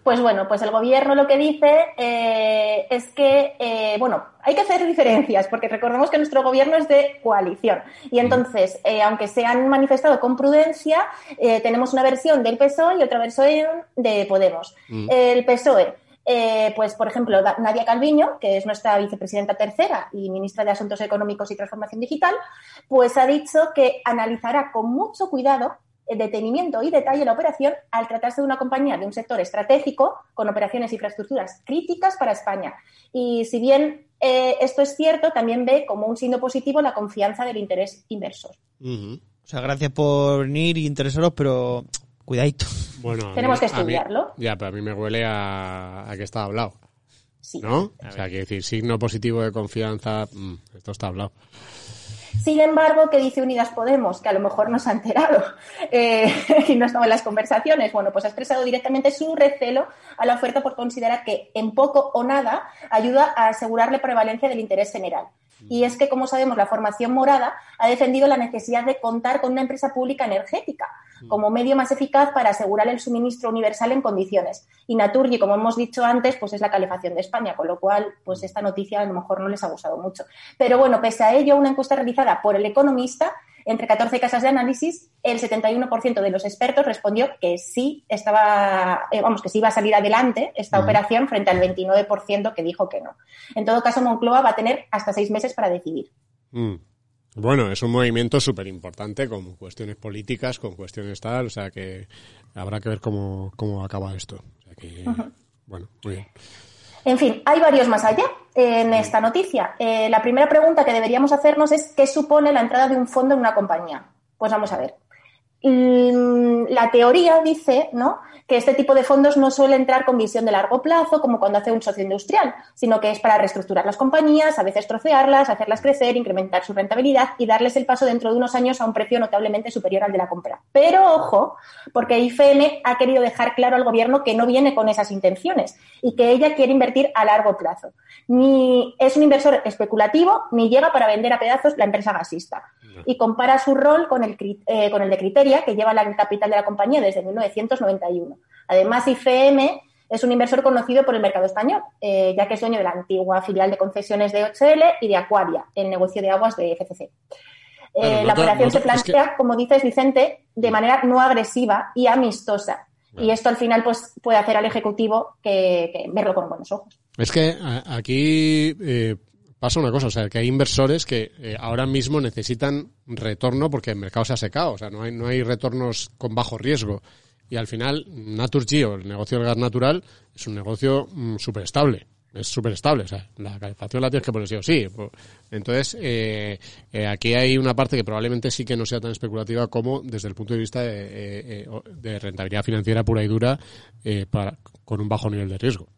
Pues bueno, pues el gobierno lo que dice eh, es que, eh, bueno, hay que hacer diferencias, porque recordemos que nuestro gobierno es de coalición. Y entonces, eh, aunque se han manifestado con prudencia, tenemos una versión del PSOE y otra versión de Podemos. El PSOE. eh, pues, por ejemplo, Nadia Calviño, que es nuestra vicepresidenta tercera y ministra de Asuntos Económicos y Transformación Digital, pues ha dicho que analizará con mucho cuidado detenimiento y detalle la operación al tratarse de una compañía de un sector estratégico con operaciones e infraestructuras críticas para España. Y si bien eh, esto es cierto, también ve como un signo positivo la confianza del interés inversor. O sea, gracias por venir y interesaros, pero cuidadito. Bueno, Tenemos que estudiarlo. ya, pero a mí me huele a, a que está hablado, Sí. ¿no? O sea, que decir, signo positivo de confianza, mm, esto está hablado. Sin embargo, ¿qué dice Unidas Podemos? Que a lo mejor no se ha enterado eh, y no estaba en las conversaciones. Bueno, pues ha expresado directamente su recelo a la oferta por considerar que en poco o nada ayuda a asegurar la prevalencia del interés general. Y es que, como sabemos, la formación morada ha defendido la necesidad de contar con una empresa pública energética como medio más eficaz para asegurar el suministro universal en condiciones. Y Naturgy, como hemos dicho antes, pues es la calefacción de España, con lo cual, pues esta noticia a lo mejor no les ha gustado mucho. Pero bueno, pese a ello, una encuesta realizada por el Economista entre 14 casas de análisis, el 71% de los expertos respondió que sí estaba, eh, vamos, que sí iba a salir adelante esta operación frente al 29% que dijo que no. En todo caso, Moncloa va a tener hasta seis meses para decidir. Mm. Bueno, es un movimiento súper importante con cuestiones políticas, con cuestiones tal, o sea que habrá que ver cómo, cómo acaba esto. O sea que, bueno, muy bien. En fin, hay varios más allá en esta noticia. Eh, la primera pregunta que deberíamos hacernos es ¿qué supone la entrada de un fondo en una compañía? Pues vamos a ver. Mm, La teoría dice ¿no? que este tipo de fondos no suele entrar con visión de largo plazo, como cuando hace un socio industrial, sino que es para reestructurar las compañías, a veces trocearlas, hacerlas crecer, incrementar su rentabilidad y darles el paso dentro de unos años a un precio notablemente superior al de la compra. Pero ojo, porque IFM ha querido dejar claro al gobierno que no viene con esas intenciones y que ella quiere invertir a largo plazo. Ni es un inversor especulativo ni llega para vender a pedazos la empresa gasista. Y compara su rol con el, eh, con el de Que lleva la capital de la compañía desde 1991. Además, IFM es un inversor conocido por el mercado español, eh, ya que es dueño de la antigua filial de concesiones de HL y de Aquaria, el negocio de aguas de FCC. Eh, Claro, la operación se nota- es que- plantea, como dices Vicente, de manera no agresiva y amistosa. Y esto al final pues puede hacer al Ejecutivo que, que verlo con buenos ojos. Es que aquí eh, pasa una cosa, o sea, que hay inversores que eh, ahora mismo necesitan retorno porque el mercado se ha secado, o sea, no hay, no hay retornos con bajo riesgo. Y al final, Naturgy o el negocio del gas natural es un negocio súper estable. Es súper estable, o sea, la calefacción la tienes que poner sí o sí. Entonces, eh, eh, aquí hay una parte que probablemente sí que no sea tan especulativa como desde el punto de vista de, eh, de rentabilidad financiera pura y dura para, con un bajo nivel de riesgo.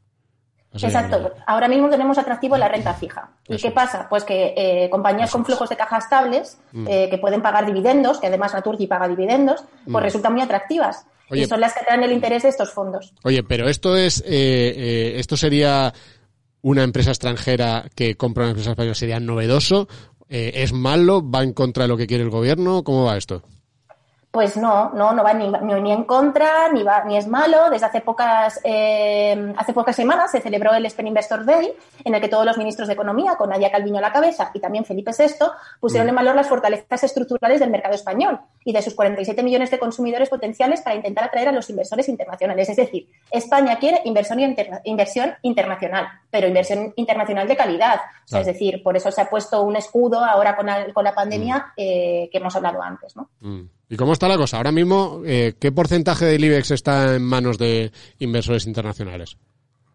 Exacto. Ahora mismo tenemos atractivo la renta fija. ¿Y Eso qué pasa? Pues que eh, compañías Eso con flujos de caja estables, Mm. eh, que pueden pagar dividendos, que además Naturgy paga dividendos, pues Mm. resultan muy atractivas. Oye. y son las que atraen el interés de estos fondos. Oye, pero esto es, eh, eh, esto sería una empresa extranjera que compra una empresa española sería novedoso? Eh, ¿Es malo? ¿Va en contra de lo que quiere el gobierno? ¿Cómo va esto? Pues no, no, no va ni, en contra, ni va, ni es malo. Desde hace pocas, eh, hace pocas semanas se celebró el Spain Investor Day, en el que todos los ministros de Economía, con Nadia Calviño a la cabeza y también Felipe VI, pusieron en valor las fortalezas estructurales del mercado español y de sus 47 millones de consumidores potenciales para intentar atraer a los inversores internacionales. Es decir, España quiere inversión, interna- inversión internacional, pero inversión internacional de calidad. O sea, Claro. Es decir, por eso se ha puesto un escudo ahora con la, con la pandemia eh, que hemos hablado antes. ¿no? Mm. ¿Y cómo está la cosa? Ahora mismo, eh, ¿qué porcentaje del IBEX está en manos de inversores internacionales?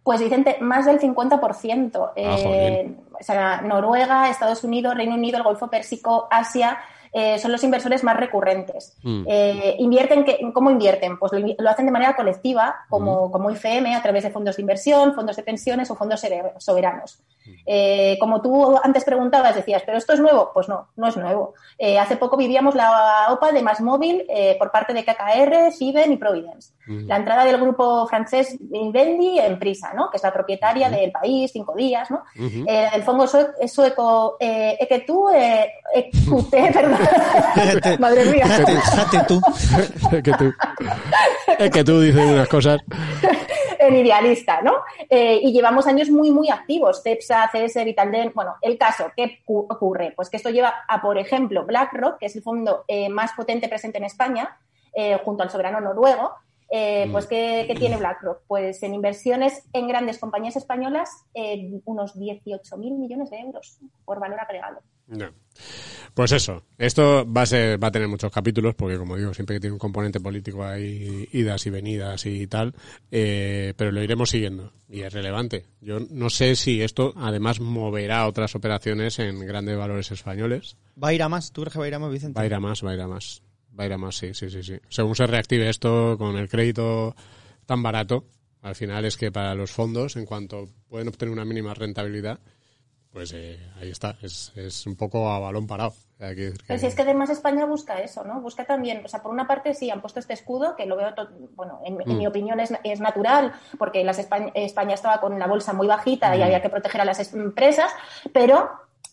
Pues Vicente, más del 50%. Ah, Eh, jolín. o sea, Noruega, Estados Unidos, Reino Unido, el Golfo Pérsico, Asia, eh, son los inversores más recurrentes. Mm. Eh, invierten que, ¿Cómo invierten? Pues lo, hacen de manera colectiva, como, como IFM, a través de fondos de inversión, fondos de pensiones o fondos soberanos. Eh, como tú antes preguntabas, decías, ¿pero esto es nuevo? Pues no, no es nuevo. Eh, hace poco vivíamos la OPA de Más Móvil eh, por parte de KKR, Siben y Providence. Mm. La entrada del grupo francés Vivendi en Prisa, ¿no? que es la propietaria del país, cinco días, ¿no? El fondo sue- sueco Equetú, eh, Equute, perdón. Madre mía. Tú. es que tú, dices unas cosas. en idealista, ¿no? Y llevamos años muy, muy activos. CEPSA, CS, Vitalden. Bueno, el caso, ¿qué cu- ocurre? Pues que esto lleva a, por ejemplo, BlackRock, que es el fondo eh, más potente presente en España, eh, junto al soberano noruego. Eh, pues, ¿qué, qué tiene BlackRock? Pues en inversiones en grandes compañías españolas, eh, unos 18.000 millones de euros por valor agregado. No. Pues eso, esto va a ser, va a tener muchos capítulos, porque como digo, siempre que tiene un componente político hay idas y venidas y tal, eh, pero lo iremos siguiendo y es relevante. Yo no sé si esto además moverá otras operaciones en grandes valores españoles. ¿Va a ir a más? ¿Tú crees que va a ir a más, Vicente? Va a ir a más, va a ir a más. Va a ir a más, sí, sí, sí, sí. Según se reactive esto con el crédito tan barato, al final es que para los fondos, en cuanto pueden obtener una mínima rentabilidad, pues eh, ahí está, es, es un poco a balón parado. Hay que que- Pero si es que además España busca eso, ¿no? Busca también, o sea, por una parte sí han puesto este escudo, que lo veo, to- bueno, en, en Mm. mi opinión es, es natural, porque las España, España estaba con la bolsa muy bajita y Mm. había que proteger a las es- empresas, pero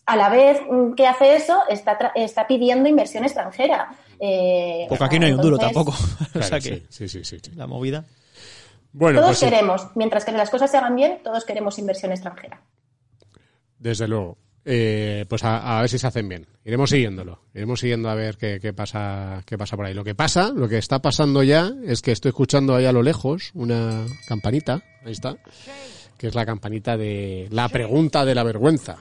a la vez mm, que hace eso, está, está pidiendo inversión extranjera. Eh, Porque aquí no hay un duro tampoco. o sea que sí, sí, sí, sí. la movida. Bueno, Todos pues sí, queremos, mientras que las cosas se hagan bien, todos queremos inversión extranjera. desde luego. Eh, pues a, a ver si se hacen bien. Iremos siguiéndolo. Iremos siguiendo a ver qué, qué pasa, qué pasa por ahí. Lo que pasa, lo que está pasando ya, es que estoy escuchando ahí a lo lejos una campanita. Ahí está. Que es la campanita de la pregunta de la vergüenza.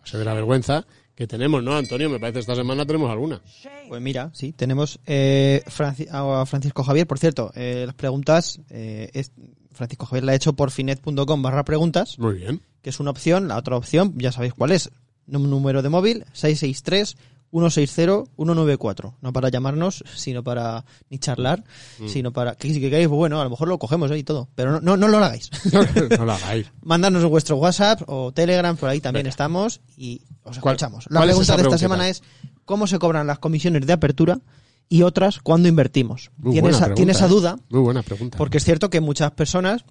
Paseo de la vergüenza que tenemos, ¿no, Antonio? Me parece esta semana tenemos alguna. Pues mira, sí, tenemos eh, Franci- a Francisco Javier, por cierto, eh, las preguntas, eh, es, Francisco Javier la ha hecho por finet.com barra preguntas, Muy bien. que es una opción, la otra opción, ya sabéis cuál es, número de móvil 663 160 194, no para llamarnos, sino para ni charlar, sino para que si queréis, bueno, a lo mejor lo cogemos ¿eh? y todo, pero no, no, no lo hagáis. no lo hagáis. Mandarnos vuestro WhatsApp o Telegram, por ahí también Venga. estamos y os ¿Cuál- escuchamos. La es pregunta de esta semana es ¿cómo se cobran las comisiones de apertura y otras cuando invertimos? Muy ¿Tiene buena esa, pregunta, tiene esa ¿eh? duda? Muy buena pregunta. Porque es cierto que muchas personas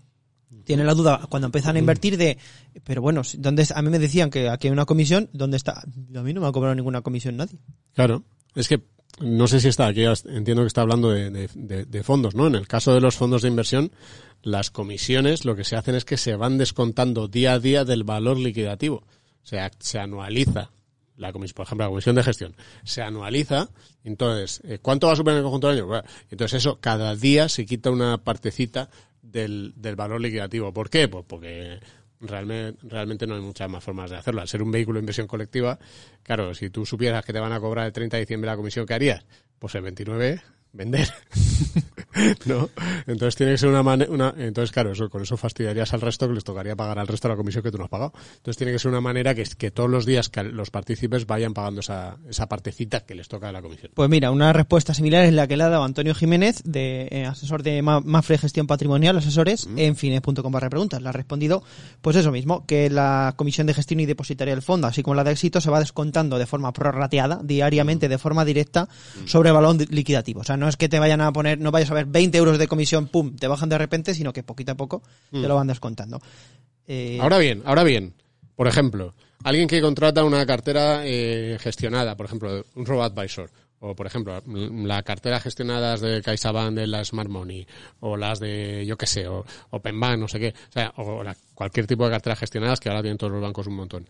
tienen la duda cuando empiezan a invertir de, pero bueno, ¿dónde a mí me decían que aquí hay una comisión, ¿dónde está? A mí no me ha cobrado ninguna comisión nadie. Claro, es que no sé si está aquí, entiendo que está hablando de, de- de- de fondos, ¿no? En el caso de los fondos de inversión, las comisiones lo que se hacen es que se van descontando día a día del valor liquidativo. O sea, se anualiza la comisión, por ejemplo, la comisión de gestión, se anualiza, entonces, eh, ¿cuánto va a superar en el conjunto del año? Bueno, entonces eso, cada día se quita una partecita del, del valor liquidativo. ¿Por qué? Pues porque realmente, realmente no hay muchas más formas de hacerlo. Al ser un vehículo de inversión colectiva, claro, si tú supieras que te van a cobrar el 30 de diciembre la comisión, ¿qué harías? Pues el 29, vender. ¿No? Entonces tiene que ser una manera, una, entonces claro, eso, con eso fastidiarías al resto que les tocaría pagar al resto la comisión que tú no has pagado. Entonces tiene que ser una manera que, que todos los días que los partícipes vayan pagando esa, esa partecita que les toca de la comisión. Pues mira, una respuesta similar es la que le ha dado Antonio Jiménez, de eh, asesor de Ma- Mafre Gestión Patrimonial, asesores, en fines.com barra preguntas. Le ha respondido, pues eso mismo, que la comisión de gestión y depositaria del fondo, así como la de éxito, se va descontando de forma prorrateada, diariamente, de forma directa, sobre el balón liquidativo. O sea, no es que te vayan a poner, no vayas a ver 20 euros de comisión, pum, te bajan de repente, sino que poquito a poco te lo van descontando. eh, Ahora bien, ahora bien. Por ejemplo, alguien que contrata una cartera eh, gestionada, por ejemplo, un robo-advisor, o por ejemplo, mm, la cartera gestionadas de CaixaBank de la Smart Money, o las de, yo qué sé, o OpenBank, no sé qué, o sea, o la- cualquier tipo de carteras gestionadas que ahora tienen todos los bancos un montón.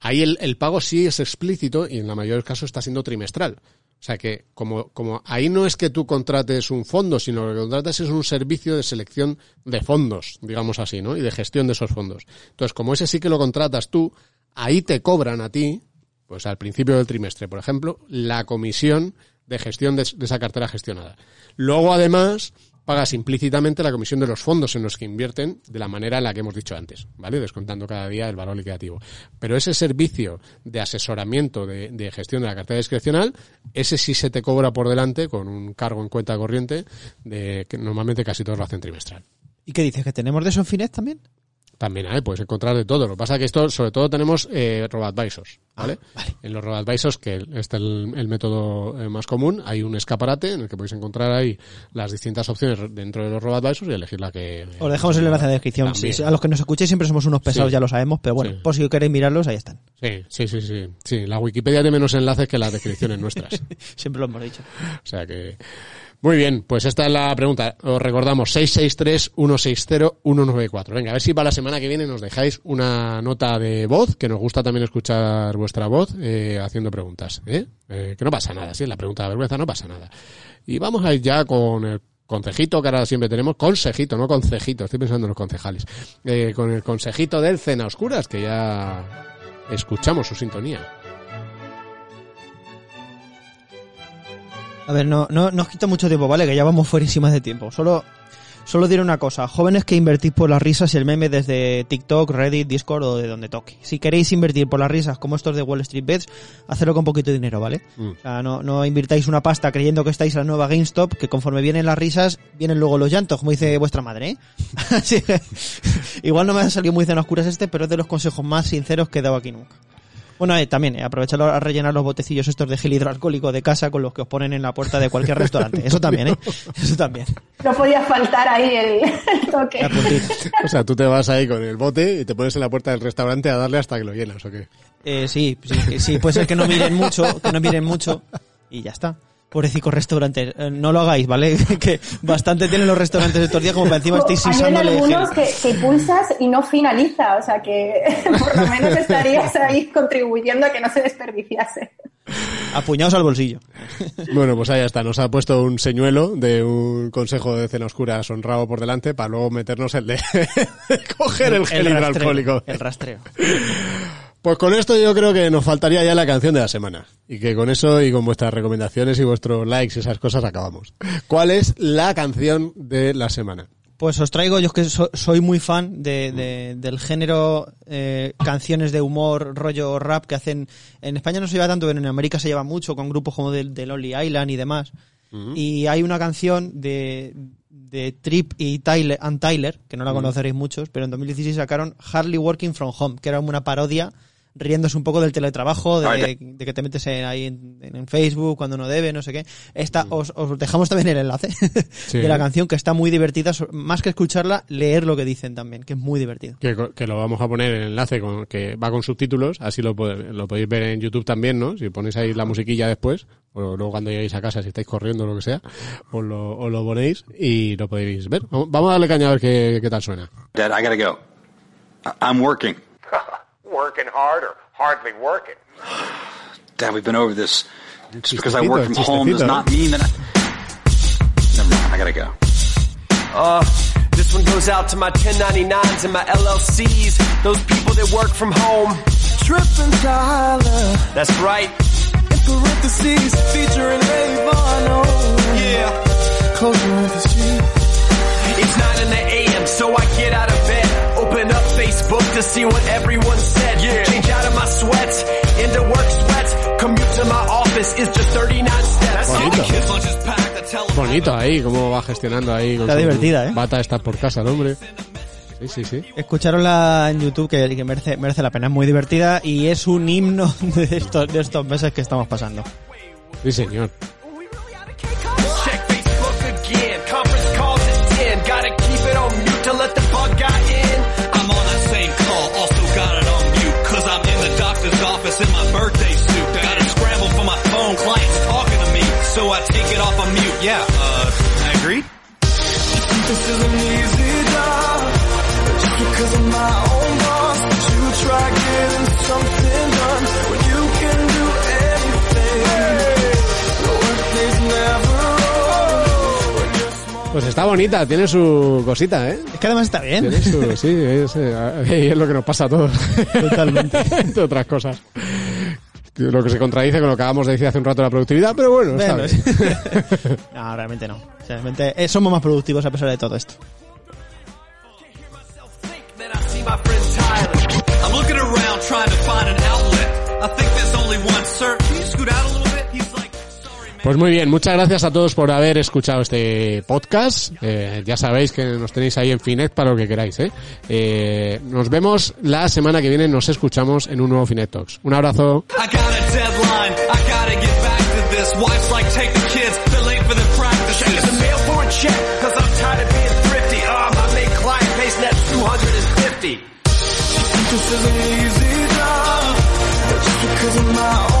Ahí el, el pago sí es explícito y en la mayoría de los casos está siendo trimestral. O sea que como, como ahí no es que tú contrates un fondo, sino lo que contratas es un servicio de selección de fondos, digamos así, ¿no? Y de gestión de esos fondos. Entonces, como ese sí que lo contratas tú, ahí te cobran a ti, pues al principio del trimestre, por ejemplo, la comisión de gestión de, de esa cartera gestionada. Luego, además, pagas implícitamente la comisión de los fondos en los que invierten de la manera en la que hemos dicho antes, ¿vale? Descontando cada día el valor liquidativo. Pero ese servicio de asesoramiento de, gestión de la cartera discrecional, ese sí se te cobra por delante con un cargo en cuenta corriente de que normalmente casi todos lo hacen trimestral. ¿Y qué dices? ¿Que tenemos de eso en Finet también? También hay, puedes encontrar de todo. Lo que pasa es que esto, sobre todo, tenemos eh, robo-advisors, ¿vale? En los robo-advisors, que este es el, el método eh, más común, hay un escaparate en el que podéis encontrar ahí las distintas opciones dentro de los robo-advisors y elegir la que... Os dejamos el enlace en la descripción. Sí, a los que nos escuchéis siempre somos unos pesados, Sí. ya lo sabemos, pero bueno, Sí. por si queréis mirarlos, ahí están. Sí, sí, sí, sí. Sí, la Wikipedia tiene menos enlaces que las descripciones nuestras. Siempre lo hemos dicho. O sea que... Muy bien, pues esta es la pregunta. Os recordamos 663-160-194. Venga, a ver si para la semana que viene nos dejáis una nota de voz, que nos gusta también escuchar vuestra voz eh, haciendo preguntas. ¿eh? Eh, que no pasa nada, sí, la pregunta de vergüenza no pasa nada. Y vamos a ir ya con el consejito que ahora siempre tenemos. Consejito, no concejito, estoy pensando en los concejales. Eh, con el consejito del Cena Oscuras, que ya escuchamos su sintonía. A ver, no, no, no os quito mucho tiempo, ¿vale? Que ya vamos fuerísimas de tiempo. Solo, solo diré una cosa. Jóvenes que invertís por las risas y el meme desde TikTok, Reddit, Discord o de donde toque. Si queréis invertir por las risas como estos de Wall Street Bets, hacerlo con poquito dinero, ¿vale? Mm. O sea, no, no invirtáis una pasta creyendo que estáis en la nueva GameStop, que conforme vienen las risas, vienen luego los llantos, como dice vuestra madre, ¿eh? Así que, igual no me ha salido muy cena oscuras este, pero es de los consejos más sinceros que he dado aquí nunca. Bueno, eh, también, eh, aprovechar a rellenar los botecillos estos de gel hidroalcohólico de casa con los que os ponen en la puerta de cualquier restaurante. Eso también, ¿eh? Eso también. No podía faltar ahí el, el toque. O sea, tú te vas ahí con el bote y te pones en la puerta del restaurante a darle hasta que lo llenas, ¿o qué? Eh, sí, sí, sí, puede ser que no miren mucho, que no miren mucho y ya está. Pobrecicos restaurantes, eh, no lo hagáis, ¿vale? que bastante tienen los restaurantes estos días como para encima estéis Hay sisándole algunos gel. que, que pulsas y no finaliza, o sea que por lo menos estarías ahí contribuyendo a que no se desperdiciase. Apuñados al bolsillo. Bueno, pues ahí está. Nos ha puesto un señuelo de un consejo de cena oscura honrado por delante para luego meternos el de coger el gel rastreo, hidroalcohólico. El rastreo. Pues con esto yo creo que nos faltaría ya la canción de la semana. Y que con eso y con vuestras recomendaciones y vuestros likes y esas cosas acabamos. ¿Cuál es la canción de la semana? Pues os traigo, yo es que so- soy muy fan de, de- del género eh, canciones de humor, rollo rap que hacen. En España no se lleva tanto, pero en América se lleva mucho con grupos como del de Lonely Island y demás. Y hay una canción de, de Trip y Tyler, and Tyler, que no la conoceréis muchos, pero en 2016 sacaron Hardly Working From Home, que era una parodia riéndose un poco del teletrabajo, de, de que te metes en- ahí en, en Facebook cuando no debe, no sé qué. Esta, os, os dejamos también el enlace Sí. de la canción, que está muy divertida. Más que escucharla, leer lo que dicen también, que es muy divertido. Que, que lo vamos a poner en el enlace con, que va con subtítulos, así lo, pode- lo podéis ver en YouTube también, ¿no? Si ponéis ahí la musiquilla después, o luego cuando lleguéis a casa, si estáis corriendo o lo que sea, os lo, os lo ponéis y lo podéis ver. Vamos a darle caña a ver qué, qué tal suena. Dad, I gotta go. I'm working. Working hard or hardly working. Dad, we've been over this. Just because I work from Chistecito, home does not mean that I. Never mind, I gotta go. Uh, this one goes out to my 1099s and my LLCs, those people that work from home. Trippin' Tyler. That's right. In parentheses, featuring Avon. Oh, yeah. Close parentheses. It's 9 in the AM, so I get out of bed. Open up Facebook to see what everyone Bonito. Ahí, cómo va gestionando ahí. Con Está divertida, ¿eh? Bata estar por casa el hombre. Sí, sí, sí. Escucharonla en YouTube, que, que merece, merece la pena, es muy divertida y es un himno de estos, de estos meses que estamos pasando. Sí, señor. Yeah, uh, I agreed. This is an easy job. Just because I'm my own boss. But you try getting something done when you can do anything. The work is never over when you're small. Pues está bonita, tiene su cosita, ¿eh? Es que además está bien. Tiene su, sí, es, eh, es lo que nos pasa a todos. Totalmente. Entre otras cosas. Lo que se contradice con lo que acabamos de decir hace un rato de la productividad, pero bueno, está Bueno, bien. no, realmente no. Realmente eh, somos más productivos a pesar de todo esto. I think there's only one. Sir, can you scoot out a little Pues muy bien, muchas gracias a todos por haber escuchado este podcast. Eh, ya sabéis que nos tenéis ahí en Finet para lo que queráis. ¿eh? Eh, nos vemos la semana que viene, nos escuchamos en un nuevo Finet Talks. Un abrazo. I got a deadline. I gotta get back to this. Wife's like, take the kids. They're late for the practice. Checking the mail for a check, cause I'm tired of being thrifty. My main client pays net 250. This is an easy job. Just because of my own